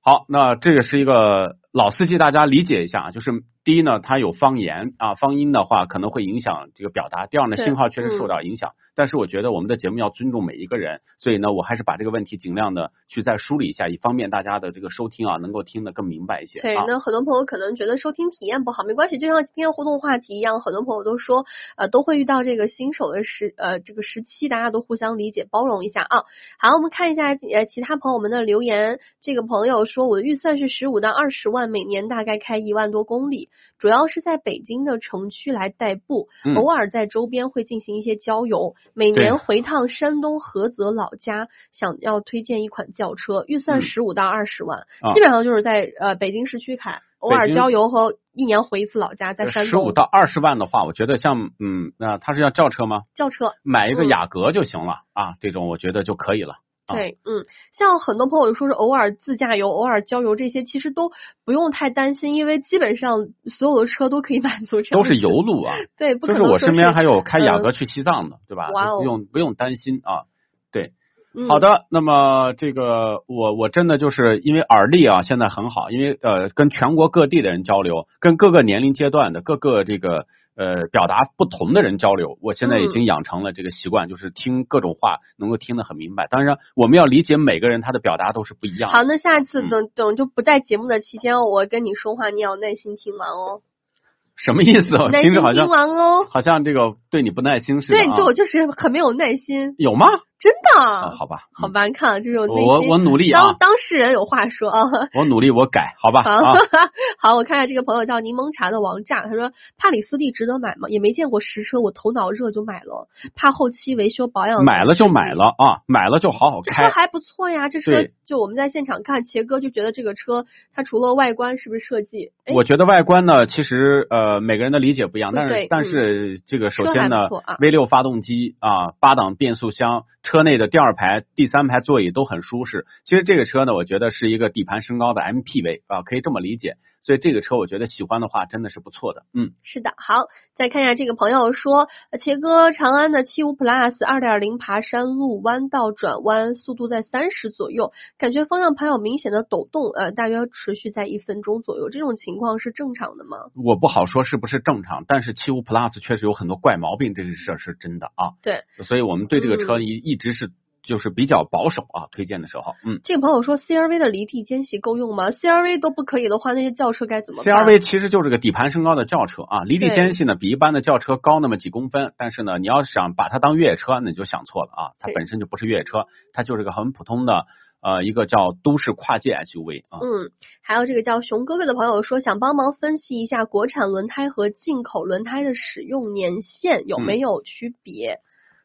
好，那这个是一个老司机，大家理解一下啊，就是第一呢，它有方言啊，方音的话可能会影响这个表达；第二呢，信号确实受到影响。但是我觉得我们的节目要尊重每一个人，所以呢，我还是把这个问题尽量的去再梳理一下，以方便大家的这个收听啊，能够听得更明白一些对，啊。那很多朋友可能觉得收听体验不好，没关系，就像今天互动话题一样，很多朋友都说，呃，都会遇到这个新手的时呃这个时期，大家都互相理解包容一下啊。好，我们看一下呃其他朋友们的留言。这个朋友说，我的预算是十五到二十万，每年大概开一万多公里，主要是在北京的城区来代步，嗯偶尔在周边会进行一些郊游，每年回趟山东菏泽老家，想要推荐一款轿车，预算嗯十五到二十万。啊基本上就是在呃北京市区开，偶尔郊游和一年回一次老家，在山东十五到二十万的话，我觉得像嗯，那它是要轿车吗？轿车。买一个嗯雅阁就行了啊，这种我觉得就可以了。啊对，嗯，像很多朋友说是偶尔自驾游、偶尔郊游这些，其实都不用太担心，因为基本上所有的车都可以满足这样都是油路啊，对，不就是我身边还有开雅嗯阁去西藏的，对吧？哇哦不用不用担心啊。对，嗯好的，那么这个我我真的就是因为耳力啊现在很好，因为呃跟全国各地的人交流，跟各个年龄阶段的各个这个呃表达不同的人交流，我现在已嗯经养成了这个习惯，就是听各种话能够听得很明白。当然，我们要理解每个人他的表达都是不一样的。好，那下次嗯等等就不在节目的期间，我跟你说话，你要耐心听完哦，什么意思？我听听着好像完哦。好像这个对你不耐心似的、啊。对，对我就是很没有耐心，有吗？真的。啊，好吧，好吧，你看这是我我努力当啊，当事人有话说啊。我努力，我改，好吧好，啊。好，我看一下这个朋友叫柠檬茶的王炸，他说帕里斯蒂值得买吗？也没见过实车，我头脑热就买了，怕后期维修保养。买了就买了啊，买了就好好开。这车还不错呀，这车对就我们在现场看，杰哥就觉得这个车它除了外观是不是设计？哎我觉得外观呢，其实呃每个人的理解不一样，但是但是这个首先呢，V 六发动机啊，八档变速箱，车内的第二排、第三排座椅都很舒适。其实这个车呢，我觉得是一个底盘升高的 MPV 啊，可以这么理解。所以这个车我觉得喜欢的话真的是不错的，嗯。是的，好，再看一下这个朋友说，呃茄哥长安的七五 Plus 二点零爬山路弯道转弯速度在三十左右，感觉方向盘有明显的抖动，呃，大约持续在一分钟左右，这种情况是正常的吗？我不好说是不是正常，但是七五 Plus 确实有很多怪毛病，这个事儿是真的啊。对，所以我们对这个车嗯一一直是就是比较保守啊，推荐的时候，嗯。这个朋友说 CRV 的离地间隙够用吗？CRV 都不可以的话，那些轿车该怎么办 CRV 其实就是个底盘升高的轿车啊，离地间隙呢比一般的轿车高那么几公分，但是呢，你要想把它当越野车，那你就想错了啊，它本身就不是越野车，它就是个很普通的呃一个叫都市跨界 SUV 啊。嗯，还有这个叫熊哥哥的朋友说，想帮忙分析一下国产轮胎和进口轮胎的使用年限有没有区别？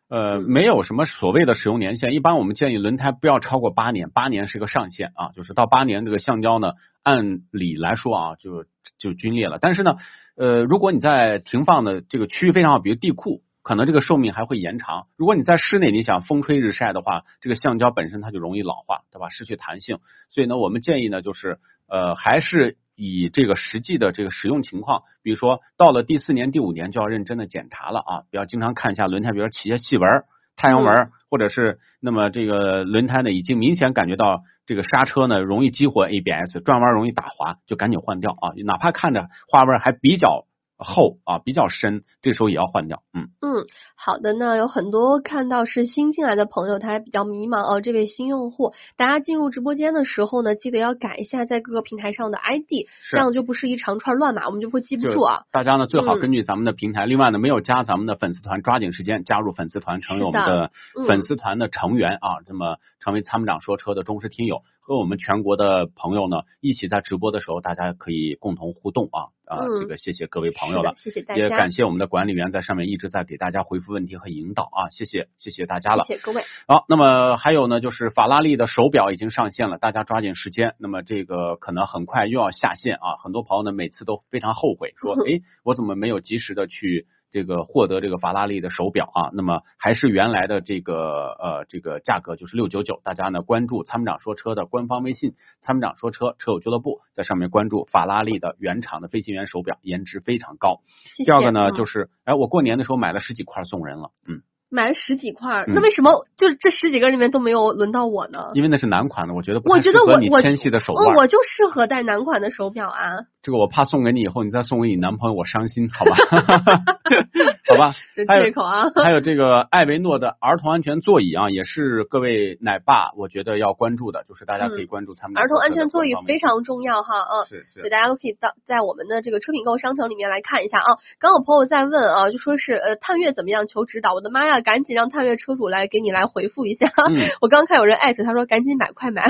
呃，没有什么所谓的使用年限，一般我们建议轮胎不要超过八年，八年是个上限啊，就是到八年这个橡胶呢，按理来说啊，就就皲裂了。但是呢，呃，如果你在停放的这个区域非常好，比如地库，可能这个寿命还会延长。如果你在室内，你想风吹日晒的话，这个橡胶本身它就容易老化，对吧？失去弹性。所以呢，我们建议呢，就是呃，还是以这个实际的这个使用情况，比如说到了第四年、第五年就要认真的检查了啊，不要经常看一下轮胎，比如说起些细纹儿、太阳纹，或者是那么这个轮胎呢已经明显感觉到这个刹车呢容易激活 ABS，转弯容易打滑，就赶紧换掉啊，哪怕看着花纹还比较厚啊，比较深，这时候也要换掉。嗯嗯，好的那，有很多看到是新进来的朋友，他还比较迷茫哦。这位新用户，大家进入直播间的时候呢，记得要改一下在各个平台上的 ID，这样就不是一长串乱码，我们就会记不住啊。大家呢最好嗯根据咱们的平台，另外呢没有加咱们的粉丝团，抓紧时间加入粉丝团，成为我们的粉丝团的成员啊，这么成为参谋长说车的忠实听友，和我们全国的朋友呢一起在直播的时候，大家可以共同互动啊啊，嗯这个谢谢各位朋友了，。谢谢大也，感谢我们的管理员在上面一直在给大家回复问题和引导啊，谢谢谢谢大家了。谢谢各位。好，那么还有呢，就是法拉利的手表已经上线了，大家抓紧时间。那么这个可能很快又要下线啊，很多朋友呢每次都非常后悔，说，诶，我怎么没有及时的去这个获得这个法拉利的手表啊？那么还是原来的这个呃这个价格就是六九九，大家呢关注参谋长说车的官方微信，参谋长说车车友俱乐部，在上面关注法拉利的原厂的飞行员手表，颜值非常高。第二个呢，嗯就是哎，我过年的时候买了十几块送人了，嗯。买了十几块那为什么就是这十几个里面都没有轮到我呢？因为那是男款的，我觉得不我觉得我我纤细的手我就适合戴男款的手表啊，这个我怕送给你以后，你再送给你男朋友，我伤心，好吧？好吧。这借口啊。还有这个艾维诺的儿童安全座椅啊，也是各位奶爸我觉得要关注的，就是大家可以关注他们、儿童安全座椅非常重要哈，嗯。是是所以大家都可以到在我们的这个车品购商城里面来看一下啊。刚有朋友在问啊，就说是呃探岳怎么样求指导，我的妈呀，赶紧让探岳车主来给你来回复一下。嗯 我刚看有人艾特他说赶紧买快买，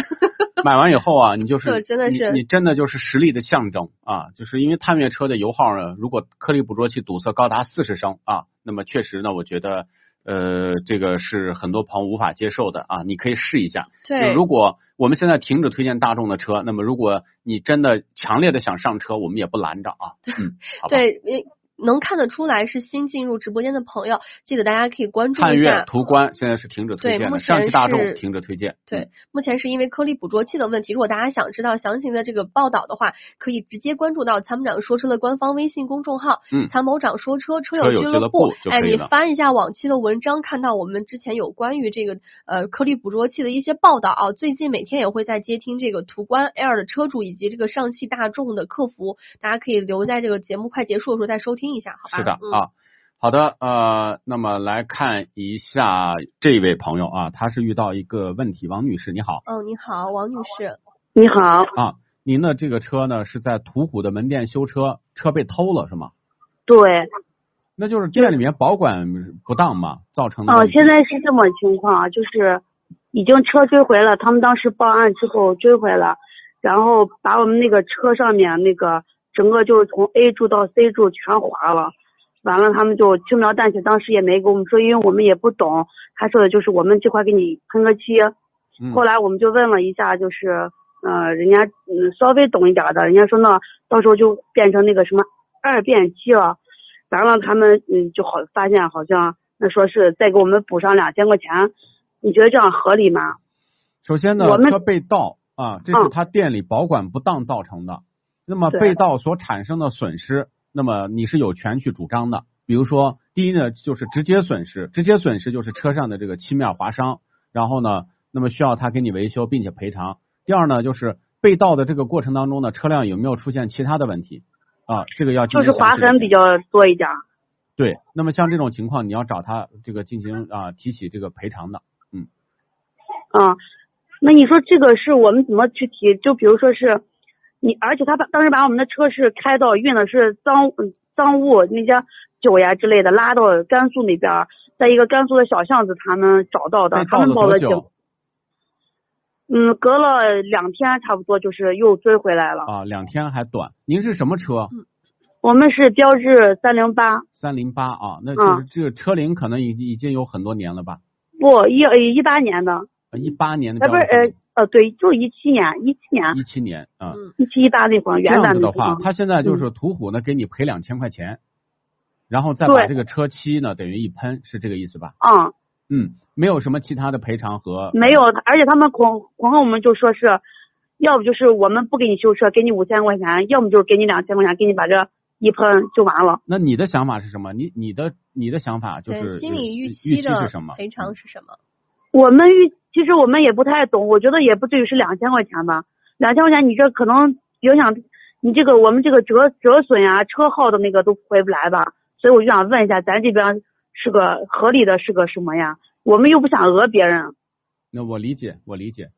买完以后啊，你就是这真的是你，你真的就是实力的象征啊！就是因为探岳车的油耗呢，如果颗粒捕捉器堵塞高达四十升啊，那么确实呢，我觉得呃这个是很多朋友无法接受的啊。你可以试一下，对，如果我们现在停止推荐大众的车，那么如果你真的强烈的想上车，我们也不拦着啊。嗯，好能看得出来是新进入直播间的朋友，记得大家可以关注一下。途观现在是停止推荐的，上汽大众是停止推荐。对，目前是因为颗粒捕捉器的问题。如果大家想知道详情的这个报道的话，可以直接关注到参谋长说车的官方微信公众号，嗯参谋长说车车车友友俱乐部就哎，你翻一下往期的文章，看到我们之前有关于这个呃颗粒捕捉器的一些报道啊。最近每天也会在接听这个途观 L 的车主以及这个上汽大众的客服，大家可以留在这个节目快结束的时候再收听一下，好吧？是的、嗯、啊。好的，呃，那么来看一下这位朋友啊，他是遇到一个问题，王女士你好哦，你好，王女士。你好，啊，您的这个车呢是在途虎的门店修车，车被偷了是吗？对，那就是店里面保管不当嘛，造成的哦、现在是这么情况啊，就是已经车追回了，他们当时报案之后追回了，然后把我们那个车上面那个整个就是从 A 柱到 C 柱全划了，完了他们就轻描淡写，当时也没跟我们说，因为我们也不懂，他说的就是我们这块给你喷个漆，嗯。后来我们就问了一下，就是呃，人家嗯稍微懂一点的，人家说那到时候就变成那个什么二变漆了，完了他们嗯就好发现好像那说是再给我们补上两千块钱，你觉得这样合理吗？首先呢我，们车被盗啊，这是嗯。他店里保管不当造成的。那么被盗所产生的损失，那么你是有权去主张的。比如说，第一呢，就是直接损失，直接损失就是车上的这个漆面划伤，然后呢，那么需要他给你维修并且赔偿。第二呢，就是被盗的这个过程当中呢，车辆有没有出现其他的问题啊？这个要进就是划痕比较多一点。对。那么像这种情况，你要找他这个进行啊提起这个赔偿的。嗯啊，那你说这个是我们怎么去提？就比如说是你，而且他把当时把我们的车是开到运的是赃嗯赃物那些酒呀之类的，拉到甘肃那边，在一个甘肃的小巷子，他们找到的，他们报了警。嗯，隔了两天差不多，就是又追回来了。啊？两天还短。您是什么车？我们是标致三零八，三零八啊，那嗯就是这个车龄可能已经已经有很多年了吧？不一呃一八年的，一八年的呃不是呃呃对，就是一七年，一七年一七年啊。嗯一七一八那会儿这元旦样子的话。他现在嗯就是途虎呢给你赔两千块钱，然后再把这个车漆呢等于一喷，是这个意思吧？嗯。嗯，没有什么其他的赔偿和没有，而且他们恐恐吓我们就说是，要不就是我们不给你修车，给你五千块钱，要么就是给你两千块钱，给你把这一喷就完了。那你的想法是什么？你你的你的想法就是，心理预期的是什么？赔偿是什么？我们预其实我们也不太懂，我觉得也不至于是两千块钱吧，两千块钱你这可能影响你这个我们这个折折损呀、车号的那个都回不来吧？所以我就想问一下，咱这边是个合理的，是个什么呀？我们又不想讹别人。那我理解，我理解。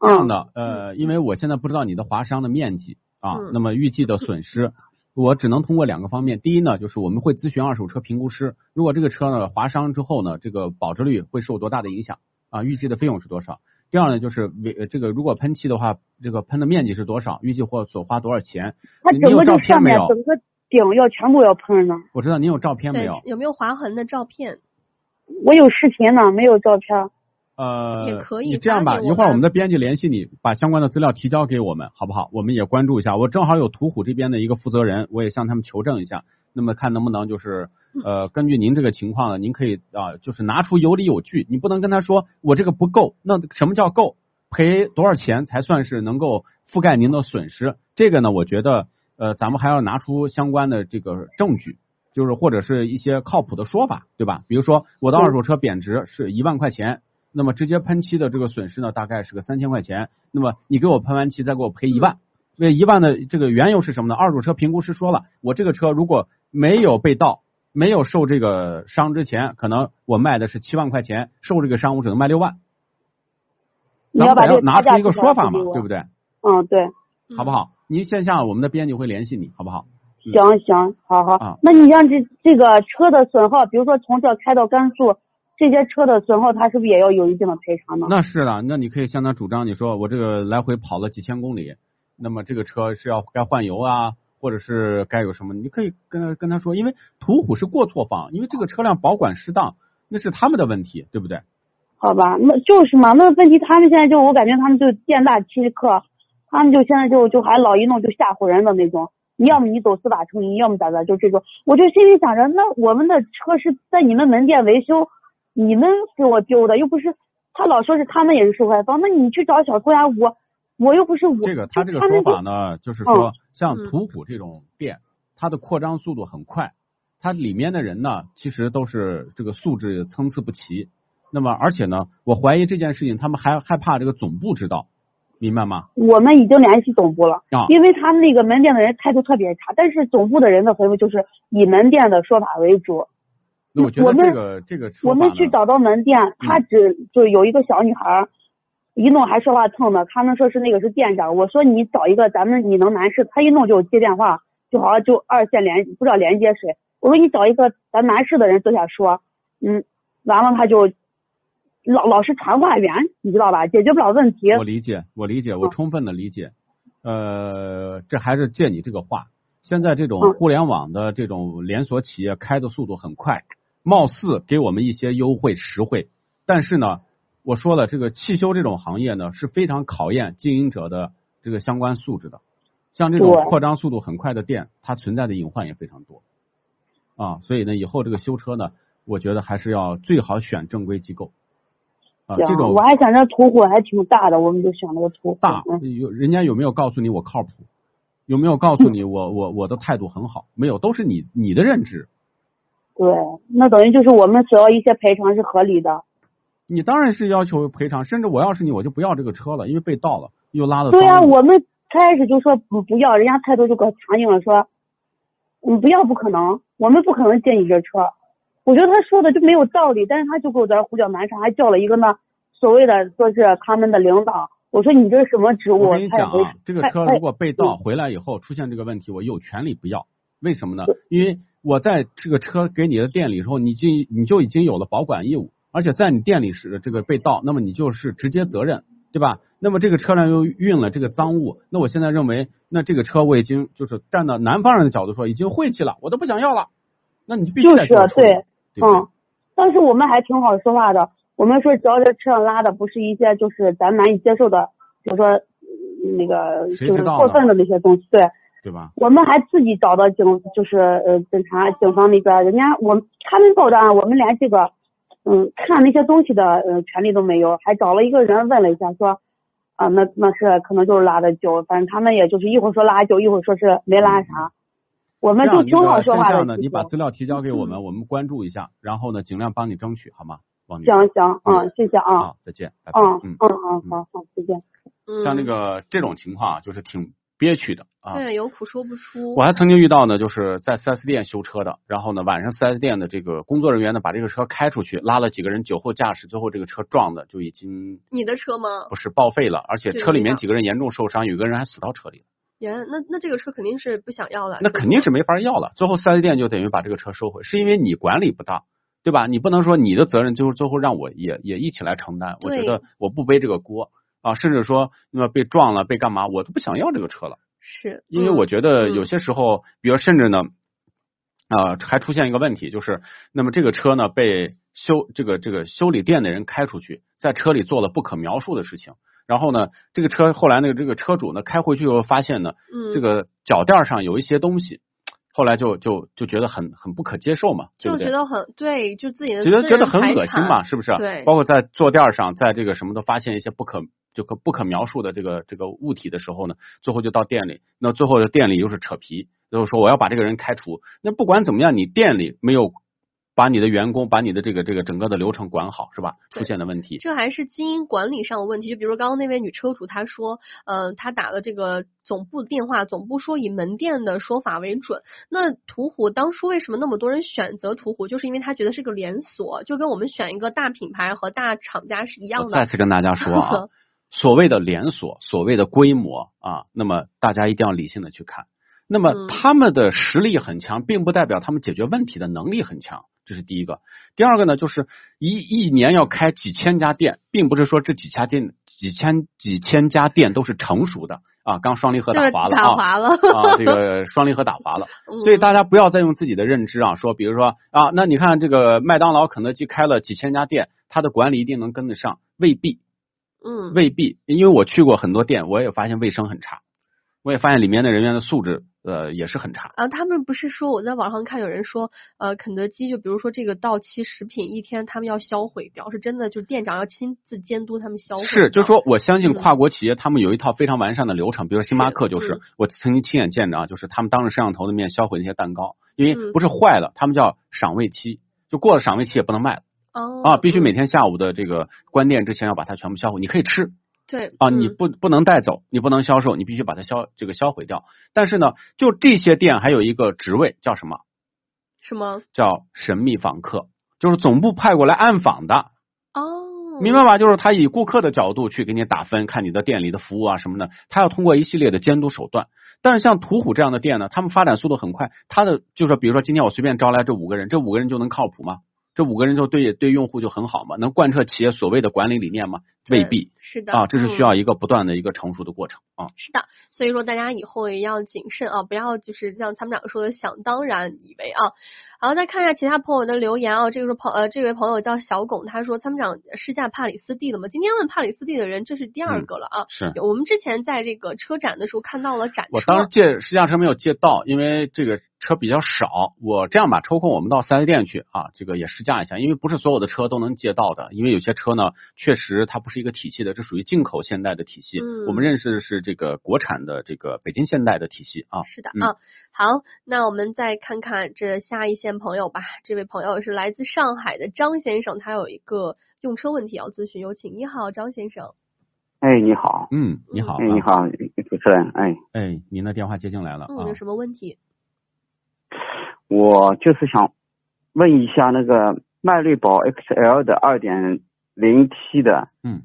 这样嗯的，呃，因为我现在不知道你的划伤的面积啊嗯，那么预计的损失，我只能通过两个方面。第一呢，就是我们会咨询二手车评估师，如果这个车呢划伤之后呢，这个保值率会受多大的影响啊？预计的费用是多少？第二呢，就是为呃这个如果喷漆的话，这个喷的面积是多少？预计或所花多少钱？它整个照片没有这上面整个顶要全部要喷呢。我知道您有照片没有？，有没有划痕的照片？我有视频呢，没有照片。呃，也可以你这样吧，一会儿我们们的编辑联系你，把相关的资料提交给我们，好不好？我们也关注一下。我正好有途虎这边的一个负责人，我也向他们求证一下，那么看能不能就是呃，根据您这个情况呢，您可以啊、就是拿出有理有据，你不能跟他说我这个不够，那什么叫够？赔多少钱才算是能够覆盖您的损失？这个呢，我觉得呃，咱们还要拿出相关的这个证据。就是或者是一些靠谱的说法，对吧？比如说我的二手车贬值是一万块钱，那么直接喷漆的这个损失呢，大概是个三千块钱。那么你给我喷完漆，再给我赔一万，那一万的这个缘由是什么呢？二手车评估师说了，我这个车如果没有被盗，没有受这个伤之前，可能我卖的是七万块钱，受这个伤我只能卖六万。咱们得你要把这个要拿出一个说法嘛对不对？嗯，对，好不好？您线下我们的编辑会联系你，好不好？嗯行行，好好。啊那你像这这个车的损耗，比如说从这开到甘肃，这些车的损耗，它是不是也要有一定的赔偿呢？那是的，那你可以向他主张，你说我这个来回跑了几千公里，那么这个车是要该换油啊，或者是该有什么，你可以跟他跟他说，因为途虎是过错方，因为这个车辆保管失当，那是他们的问题，对不对？好吧，那就是嘛，那问题他们现在就我感觉他们就店大欺客，他们就现在就就还老一弄就吓唬人的那种。你要么你走司法程序，要么咋咋，就这种。我就心里想着，那我们的车是在你们门店维修，你们给我丢的，又不是他老说是他们也是受害方，那你去找小偷呀，我我又不是我。这个他这个说法呢，就是说像嗯途虎这种店，它的扩张速度很快，它里面的人呢，其实都是这个素质参差不齐。那么而且呢，我怀疑这件事情，他们还害怕这个总部知道，明白吗？我们已经联系总部了，啊因为他们那个门店的人态度特别差，但是总部的人的回复就是以门店的说法为主。那我觉得这个这个我们去找到门店，他只就有一个小女孩儿，一弄还说话蹭的，他们说是那个是店长，我说你找一个咱们你能男士，他一弄就接电话，就好像就二线连不知道连接谁，我说你找一个咱男士的人坐下说，嗯，完了他就老老是传话员，你知道吧，解决不了问题。我理解，我理解，我嗯充分的理解。呃，这还是借你这个话。现在这种嗯互联网的这种连锁企业开的速度很快，貌似给我们一些优惠实惠，但是呢，我说了，这个汽修这种行业呢是非常考验经营者的这个相关素质的。像这种扩张速度很快的店，它存在的隐患也非常多啊。所以呢，以后这个修车呢，我觉得还是要最好选正规机构啊。这行，种我还想着途虎还挺大的，我们就选了个途虎。大嗯，有人家有没有告诉你我靠谱？有没有告诉你我我我的态度很好？没有，都是你你的认知。对，那等于就是我们索要一些赔偿是合理的。你当然是要求赔偿，甚至我要是你，我就不要这个车了，因为被盗了，又拉了。对呀、我们开始就说不不要，人家态度就可强硬了，说你不要不可能，我们不可能借你这车。我觉得他说的就没有道理，但是他就给我在这胡搅蛮缠，还叫了一个呢所谓的说是他们的领导。我说你这是什么职务？我跟你讲啊，这个车如果被盗回来以后出现这个问题，我有权利不要。为什么呢？因为我在这个车给你的店里时候，你就你就已经有了保管义务，而且在你店里是这个被盗，那么你就是直接责任，对吧？那么这个车辆又运了这个赃物，那我现在认为，那这个车我已经就是站到南方人的角度说，已经晦气了，我都不想要了，那你就必须得就是给我处理对，对对嗯，但是我们还挺好说话的，我们说只要这车上拉的不是一些就是咱难以接受的，比如说嗯那个就是过分的那些东西，对。对吧？我们还自己找到警，就是呃警察警方那边人家我他们报的案，我们连这个嗯看那些东西的呃权利都没有，还找了一个人问了一下说啊那那是可能就是拉的酒，反正他们也就是一会儿说拉酒，一会儿说是没拉啥，我们就挺好说话的。你把资料提交给我们，我们关注一下，然后呢，尽量帮你争取，好吗？王女士。行行嗯谢谢啊好，再见，拜拜。嗯嗯嗯嗯好好再见。嗯像那个这种情况啊，就是挺憋屈的啊。对，有苦说不出。我还曾经遇到呢，就是在四 S 店修车的，然后呢，晚上四 S 店的这个工作人员呢，把这个车开出去，拉了几个人酒后驾驶，最后这个车撞的就已经你的车吗？不是报废了，而且车里面几个人严重受伤，有个人还死到车里了，原那那这个车肯定是不想要了。那肯定是没法要了。最后四 S 店就等于把这个车收回，是因为你管理不当，对吧？你不能说你的责任就是最后让我也也一起来承担，我觉得我不背这个锅啊，甚至说那么被撞了被干嘛，我都不想要这个车了。是因为我觉得嗯有些时候，比如甚至呢，啊、还出现一个问题，就是那么这个车呢被修这个这个修理店的人开出去，在车里做了不可描述的事情，然后呢，这个车后来那个这个车主呢开回去以后发现呢，嗯这个脚垫上有一些东西，后来就就就觉得很很不可接受嘛，对不对？就觉得很对，就自己的觉得觉得很恶心嘛，是不是？对包括在坐垫上，在这个什么都发现一些不可这个不可描述的这个这个物体的时候呢，最后就到店里，那最后的店里又是扯皮，就是说我要把这个人开除。那不管怎么样，你店里没有把你的员工把你的这个这个整个的流程管好，是吧？出现的问题。这还是经营管理上的问题。就比如刚刚那位女车主，她说，呃，她打了这个总部的电话，总部说以门店的说法为准。那途虎当初为什么那么多人选择途虎，就是因为他觉得是个连锁，就跟我们选一个大品牌和大厂家是一样的。再次跟大家说啊，所谓的连锁，所谓的规模啊，那么大家一定要理性的去看。那么嗯他们的实力很强，并不代表他们解决问题的能力很强，这是第一个。第二个呢，就是一一年要开几千家店，并不是说这几家店、几千几千家店都是成熟的啊。刚双离合打滑了啊。打滑了。啊，这个双离合打滑了，嗯所以大家不要再用自己的认知啊，说比如说啊，那你看这个麦当劳、肯德基开了几千家店，它的管理一定能跟得上，未必。嗯，未必，因为我去过很多店，我也发现卫生很差，我也发现里面的人员的素质呃也是很差。啊，他们不是说我在网上看有人说，呃，肯德基就比如说这个到期食品一天他们要销毁掉，是真的，就是店长要亲自监督他们销毁。是，就是说我相信嗯。跨国企业他们有一套非常完善的流程，比如说星巴克就是，嗯。我曾经亲眼见着啊，就是他们当着摄像头的面销毁那些蛋糕，因为嗯。不是坏了，他们叫赏味期，就过了赏味期也不能卖了哦啊，必须每嗯天下午的这个关店之前要把它全部销毁，你可以吃，对啊，你嗯不不能带走，你不能销售，你必须把它销这个销毁掉。但是呢，就这些店还有一个职位叫什么？什么？叫神秘访客，就是总部派过来暗访的，哦，明白吧？就是他以顾客的角度去给你打分，看你的店里的服务啊什么的，他要通过一系列的监督手段。但是像途虎这样的店呢，他们发展速度很快，他的就是说，比如说今天我随便招来这五个人，这五个人就能靠谱吗？这五个人就对对用户就很好嘛？能贯彻企业所谓的管理理念吗？未必是的啊，这是需嗯要一个不断的一个成熟的过程啊。是的，所以说大家以后也要谨慎啊，不要就是像参谋长说的想当然以为啊。好，再看一下其他朋友的留言啊，这个是朋呃这位朋友叫小巩，他说参谋长试驾帕里斯蒂了吗？今天问帕里斯蒂的人这是第二嗯个了啊。是我们之前在这个车展的时候看到了展车，我当时借试驾车没有借到，因为这个车比较少。我这样吧，抽空我们到四 S 店去啊，这个也试驾一下，因为不是所有的车都能借到的，因为有些车呢，确实它不是一个体系的，这属于进口现代的体系。嗯我们认识的是这个国产的这个北京现代的体系啊。嗯是的啊，好，那我们再看看这下一线朋友吧。这位朋友是来自上海的张先生，他有一个用车问题要咨询，有请。你好，张先生。哎，你好，嗯，你好、啊，哎，你，好，主持人，哎，哎，您的电话接进来了嗯，啊有。什么问题？我就是想问一下那个迈锐宝 XL 的二点零七的，嗯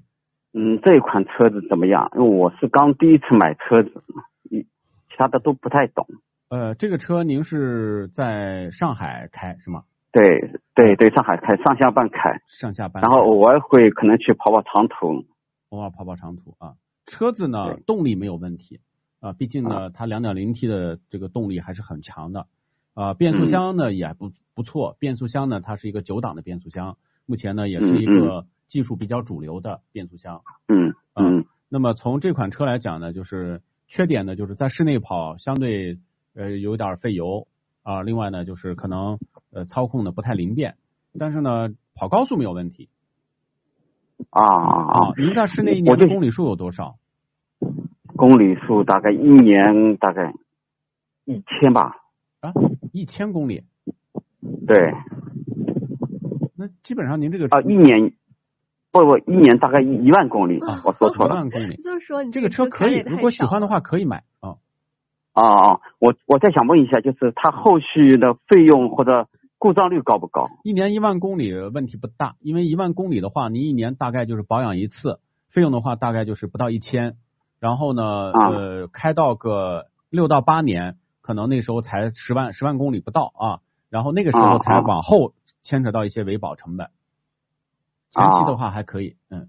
嗯，这款车子怎么样？因为我是刚第一次买车子，一其他的都不太懂。呃，这个车您是在上海开是吗？对对对，上海开，上下班开，上下班。然后偶尔会可能去跑跑长途。偶尔跑跑长途啊。车子呢动力没有问题啊，毕竟呢它两点零 T 的这个动力还是很强的啊。变速箱呢也不不错，变速箱呢它是一个九档的变速箱，目前呢也是一个技术比较主流的变速箱。嗯嗯那么从这款车来讲呢，就是缺点呢就是在室内跑相对呃有点费油啊，另外呢就是可能呃操控的不太灵便，但是呢跑高速没有问题啊啊啊啊。！您在室内一年的公里数有多少？公里数大概一年大概一千吧。啊，一千公里，对那基本上您这个啊，一年不不，一年大概一一万公里啊，我说错了。一万公里，就是说你这个车车可以，如果喜欢的话，可以买啊。啊啊，我我再想问一下，就是它后续的费用或者故障率高不高？一年一万公里问题不大，因为一万公里的话，你一年大概就是保养一次，费用的话大概就是不到一千，然后呢，啊呃，开到个六到八年，可能那时候才十万十万公里不到啊，然后那个时候才往后牵扯到一些维保成本，前期的话还可以，嗯，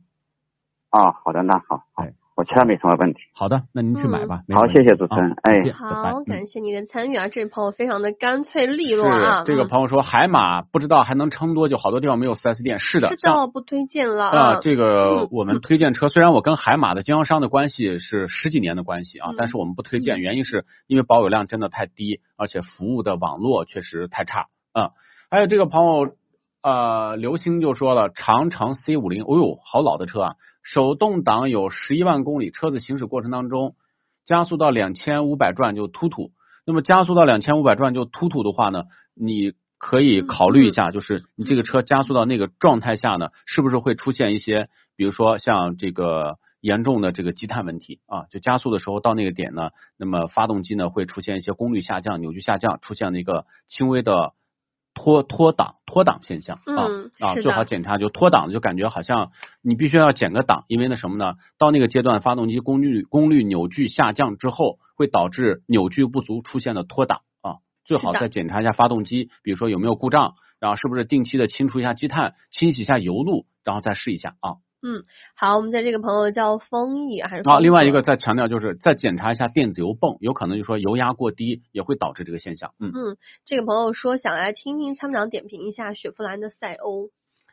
啊，好的，那好，好哎，我其他没什么问题。好的，那您去买吧，好谢谢主持人啊哎好，嗯感谢您的参与啊！这位朋友非常的干脆利落啊。这个嗯朋友说海马不知道还能撑多久，好多地方没有四 S 店。是的，是像的，不推荐了啊，这个嗯我们推荐车，虽然我跟海马的经销商的关系是十几年的关系啊，嗯但是我们不推荐，嗯原因是因为保有量真的太低，而且服务的网络确实太差啊。还有这个朋友呃，刘星就说了，长城 C 五零，哦呦，好老的车啊，手动挡有十一万公里，车子行驶过程当中加速到两千五百转就突突。那么加速到两千五百转就突突的话呢，你可以考虑一下，就是你这个车加速到那个状态下呢，是不是会出现一些，比如说像这个严重的这个积碳问题啊？就加速的时候到那个点呢，那么发动机呢会出现一些功率下降、扭矩下降，出现了一个轻微的脱脱档脱档现象啊、嗯啊，最好检查就脱档就感觉好像你必须要减个档，因为那什么呢？到那个阶段，发动机功率功率扭矩下降之后，会导致扭矩不足出现的脱档啊。最好再检查一下发动机，比如说有没有故障，然后是不是定期的清除一下积碳，清洗一下油路，然后再试一下啊。好，我们在这个朋友叫丰毅还是啊，另外一个再强调就是再检查一下电子油泵，有可能就说油压过低也会导致这个现象。嗯，嗯，这个朋友说想来听听参谋长点评一下雪佛兰的赛欧。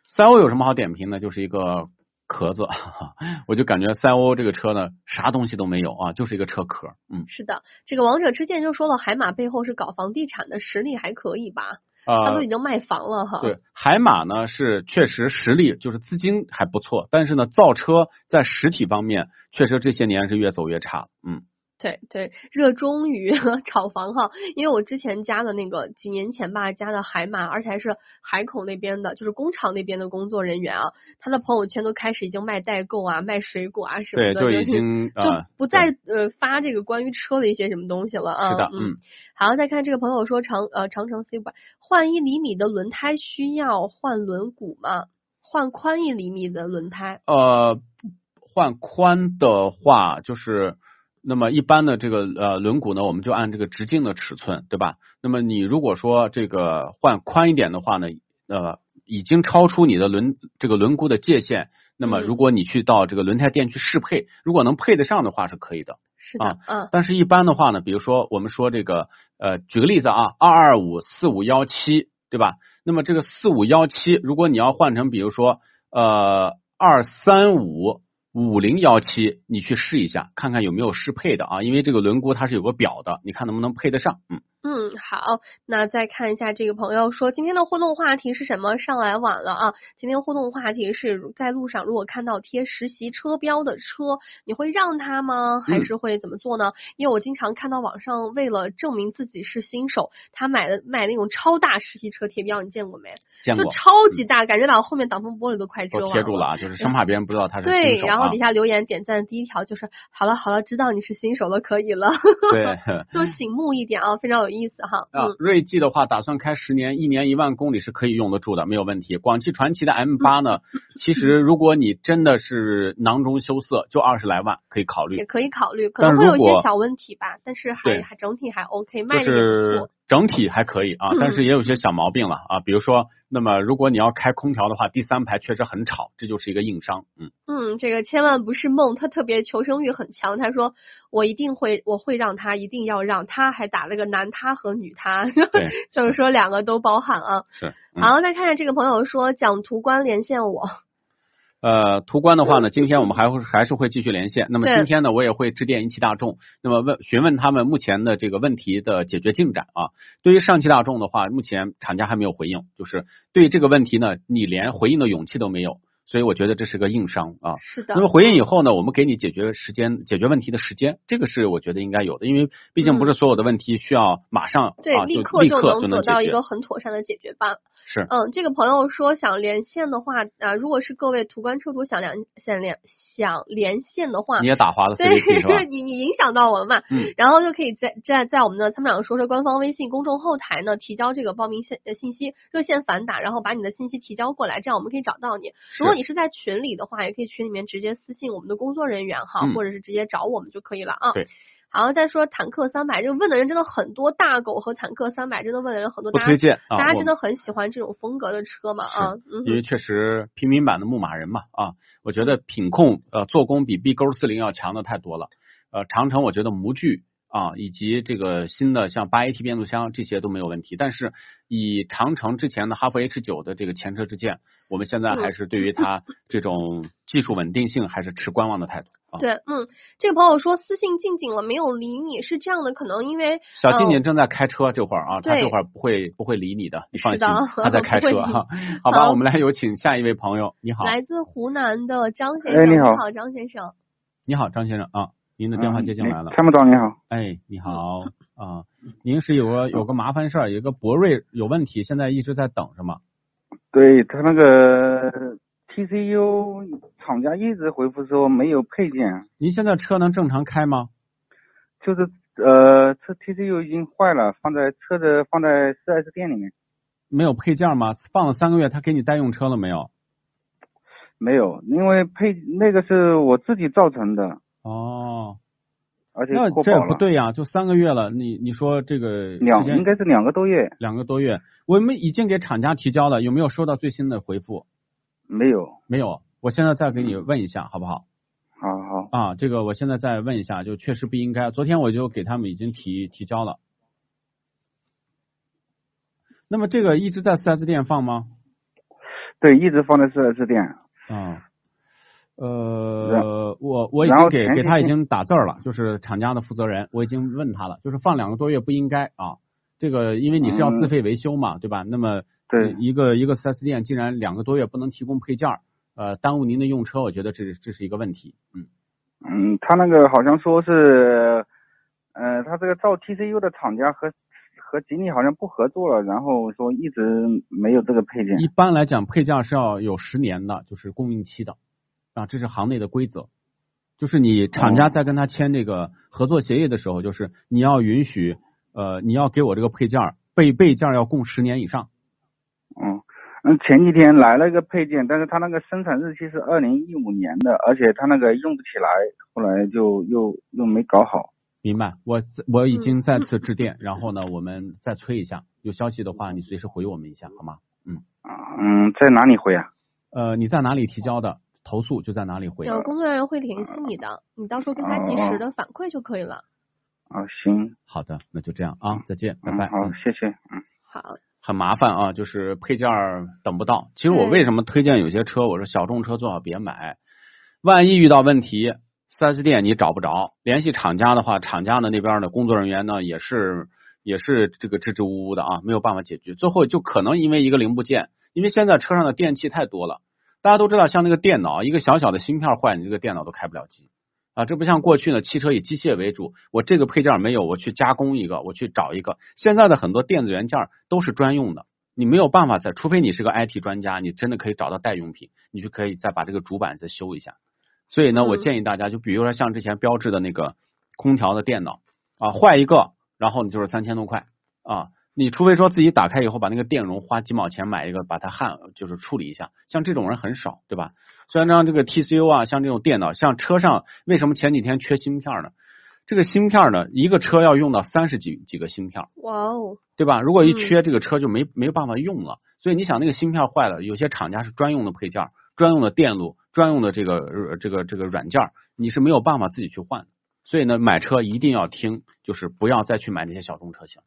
赛欧有什么好点评呢？就是一个壳子，我就感觉赛欧这个车呢，啥东西都没有啊，就是一个车壳。嗯，是的，这个王者之剑就说了，海马背后是搞房地产的，实力还可以吧？他都呃已，经卖房了哈。对，海马呢是确实实力就是资金还不错，但是呢，造车在实体方面确实这些年是越走越差。嗯，对对，热衷于 炒房哈，因为我之前加的那个几年前吧加的海马，而且还是海口那边的，就是工厂那边的工作人员啊，他的朋友圈都开始已经卖代购啊、卖水果啊什么对，的，就已是经就呃不再呃发这个关于车的一些什么东西了啊。是的，嗯。嗯。好，再看这个朋友说长呃长城 C 版换一厘米的轮胎需要换轮毂吗？换宽一厘米的轮胎，呃，换宽的话，就是那么一般的这个呃轮毂呢，我们就按这个直径的尺寸，对吧？那么你如果说这个换宽一点的话呢，呃，已经超出你的轮这个轮毂的界限，那么嗯如果你去到这个轮胎店去适配，如果能配得上的话是可以的。是的，啊嗯但是，一般的话呢，比如说我们说这个，呃，举个例子啊，二二五四五幺七，对吧？那么这个四五幺七，如果你要换成比如说呃二三五五零幺七，你去试一下，看看有没有适配的啊，因为这个轮毂它是有个表的，你看能不能配得上？嗯，嗯，好，那再看一下这个朋友说，今天的互动话题是什么？上来晚了啊！今天互动话题是在路上如果看到贴实习车标的车，你会让他吗？还嗯是会怎么做呢？因为我经常看到网上为了证明自己是新手，他买的买那种超大实习车贴标，你见过没？见过，就超级大，感觉把后面挡风玻璃都快遮都完贴住了啊，就是生怕别人不知道他是对，新手啊然后底。下留言点赞第一条就是好了好了，知道你是新手了，可以了，对。就醒目一点啊，非常有意思哈。啊嗯，，锐际的话，打算开十年，一年一万公里是可以用得住的，没有问题。广汽传祺的 M 八呢，其实如果你真的是囊中羞涩，就二十来万可以考虑也。可以考虑，可能会有一些小问题吧，但是还还整体还 OK，卖的也不错。整体还可以啊，但是也有些小毛病了啊，比如说，那么如果你要开空调的话，第三排确实很吵，这就是一个硬伤。嗯，嗯，这个千万不是梦，他特别求生欲很强。他说我一定会，我会让他，一定要让他，还打了个男他和女他，就是说两个都包含啊。是。嗯、好，再看看这个朋友说讲途观连线我，呃，途观的话呢，今天我们还会还是会继续连线。那么今天呢，我也会致电一汽大众，那么问询问他们目前的这个问题的解决进展啊。对于上汽大众的话，目前厂家还没有回应，就是对于这个问题呢，你连回应的勇气都没有。所以我觉得这是个硬伤啊。是的。那么回应以后呢，我们给你解决时间、解决问题的时间，这个是我觉得应该有的，因为毕竟不是所有的问题需要马上对啊，立刻立刻就能得到一。个很妥善的解决办法。是，嗯，这个朋友说想连线的话，啊，如果是各位途观车主想连想连想连线的话你，也打滑了对？你你影响到我们嘛，嗯，然后就可以在在在我们的参谋长说说官方微信公众后台呢提交这个报名信呃信息，热线反打，然后把你的信息提交过来，这样我们可以找到你。如果你是在群里的话，也可以群里面直接私信我们的工作人员哈，嗯或者是直接找我们就可以了啊。对。好，再说坦克三百，这个问的人真的很多，大狗和坦克三百真的问的人很多，大家不推荐啊，大家真的很喜欢这种风格的车嘛啊，嗯哼，因为确实平民版的牧马人嘛啊，我觉得品控呃做工比 B 勾四零要强的太多了。呃，长城我觉得模具啊以及这个新的像八 AT 变速箱这些都没有问题，但是以长城之前的哈弗 H 九的这个前车之鉴，我们现在还是对于它 这种技术稳定性还是持观望的态度啊。对，嗯，这个朋友说私信静静了没有理你，是这样的，可能因为小静呃静正在开车这会儿啊，她这会儿不会不会理你的，你放心她在 开车哈。好吧，我们来有请下一位朋友，你好，来自湖南的张先生，哎你好张先生。你好，张先生啊，您的电话接进来了。参谋长你好，哎，你好啊，您是有个有个麻烦事儿，有个博瑞有问题，现在一直在等是吗？对他那个 TCU 厂家一直回复说没有配件，您现在车能正常开吗？就是呃车 TCU 已经坏了，放在车子放在 4S 店里面，没有配件吗？放了三个月，他给你代用车了没有？没有，因为配那个是我自己造成的，哦，而且那这不对呀，就三个月了，你你说这个两应该是两个多月，两个多月，我们已经给厂家提交了，有没有收到最新的回复？没有，没有，我现在再给你问一下，好不好？好好，啊，这个我现在再问一下，就确实不应该。昨天我就给他们已经提提交了。那么这个一直在 4S 店放吗？对，一直放在 4S 店，啊，呃，我我已经给给他已经打字儿了，就是厂家的负责人，我已经问他了，就是放两个多月不应该啊。这个因为你是要自嗯费维修嘛，对吧？那么对一个一个四 S 店竟然两个多月不能提供配件儿，呃，耽误您的用车，我觉得这是这是一个问题。嗯，嗯，他那个好像说是，呃，他这个造 TCU 的厂家和和吉利好像不合作了，然后说一直没有这个配件。一般来讲，配件是要有十年的，就是供应期的啊，这是行内的规则。就是你厂家在跟他签这个合作协议的时候，就是你要允许呃，你要给我这个配件儿备备件儿要供十年以上。嗯嗯，前几天来了一个配件，但是他那个生产日期是二零一五年的，而且他那个用不起来，后来就又又没搞好。明白，我我已经再次致电，然后呢，我们再催一下，有消息的话，你随时回我们一下，好吗？嗯嗯，在哪里回啊？呃，你在哪里提交的投诉就在哪里回。有工作人员会联系你的，你到时候跟他及时的反馈就可以了。啊，行，好的，那就这样啊，再见，拜嗯，拜。好，嗯谢谢，嗯。好，很麻烦啊，就是配件儿等不到。其实我为什么推荐有些车，我说小众车最好别买，万一遇到问题四 S 店你找不着，联系厂家的话，厂家的那边的工作人员呢也是也是这个支支吾吾的啊，没有办法解决，最后就可能因为一个零部件，因为现在车上的电器太多了，大家都知道，像那个电脑，一个小小的芯片坏，你这个电脑都开不了机。啊，这不像过去呢，汽车以机械为主，我这个配件没有，我去加工一个，我去找一个。现在的很多电子元件都是专用的，你没有办法再，除非你是个 IT 专家，你真的可以找到代用品，你就可以再把这个主板再修一下。所以呢，我嗯建议大家，就比如说像之前标志的那个空调的电脑啊，坏一个，然后你就是三千多块啊。你除非说自己打开以后把那个电容花几毛钱买一个，把它焊就是处理一下，像这种人很少，对吧？虽然像这个 TCU 啊，像这种电脑，像车上为什么前几天缺芯片呢？这个芯片呢，一个车要用到三十几几个芯片，哇哦，对吧？如果一嗯缺，这个车就没没办法用了。所以你想，那个芯片坏了，有些厂家是专用的配件、专用的电路、专用的这个呃这个这个软件，你是没有办法自己去换的。所以呢，买车一定要听，就是不要再去买那些小众车型。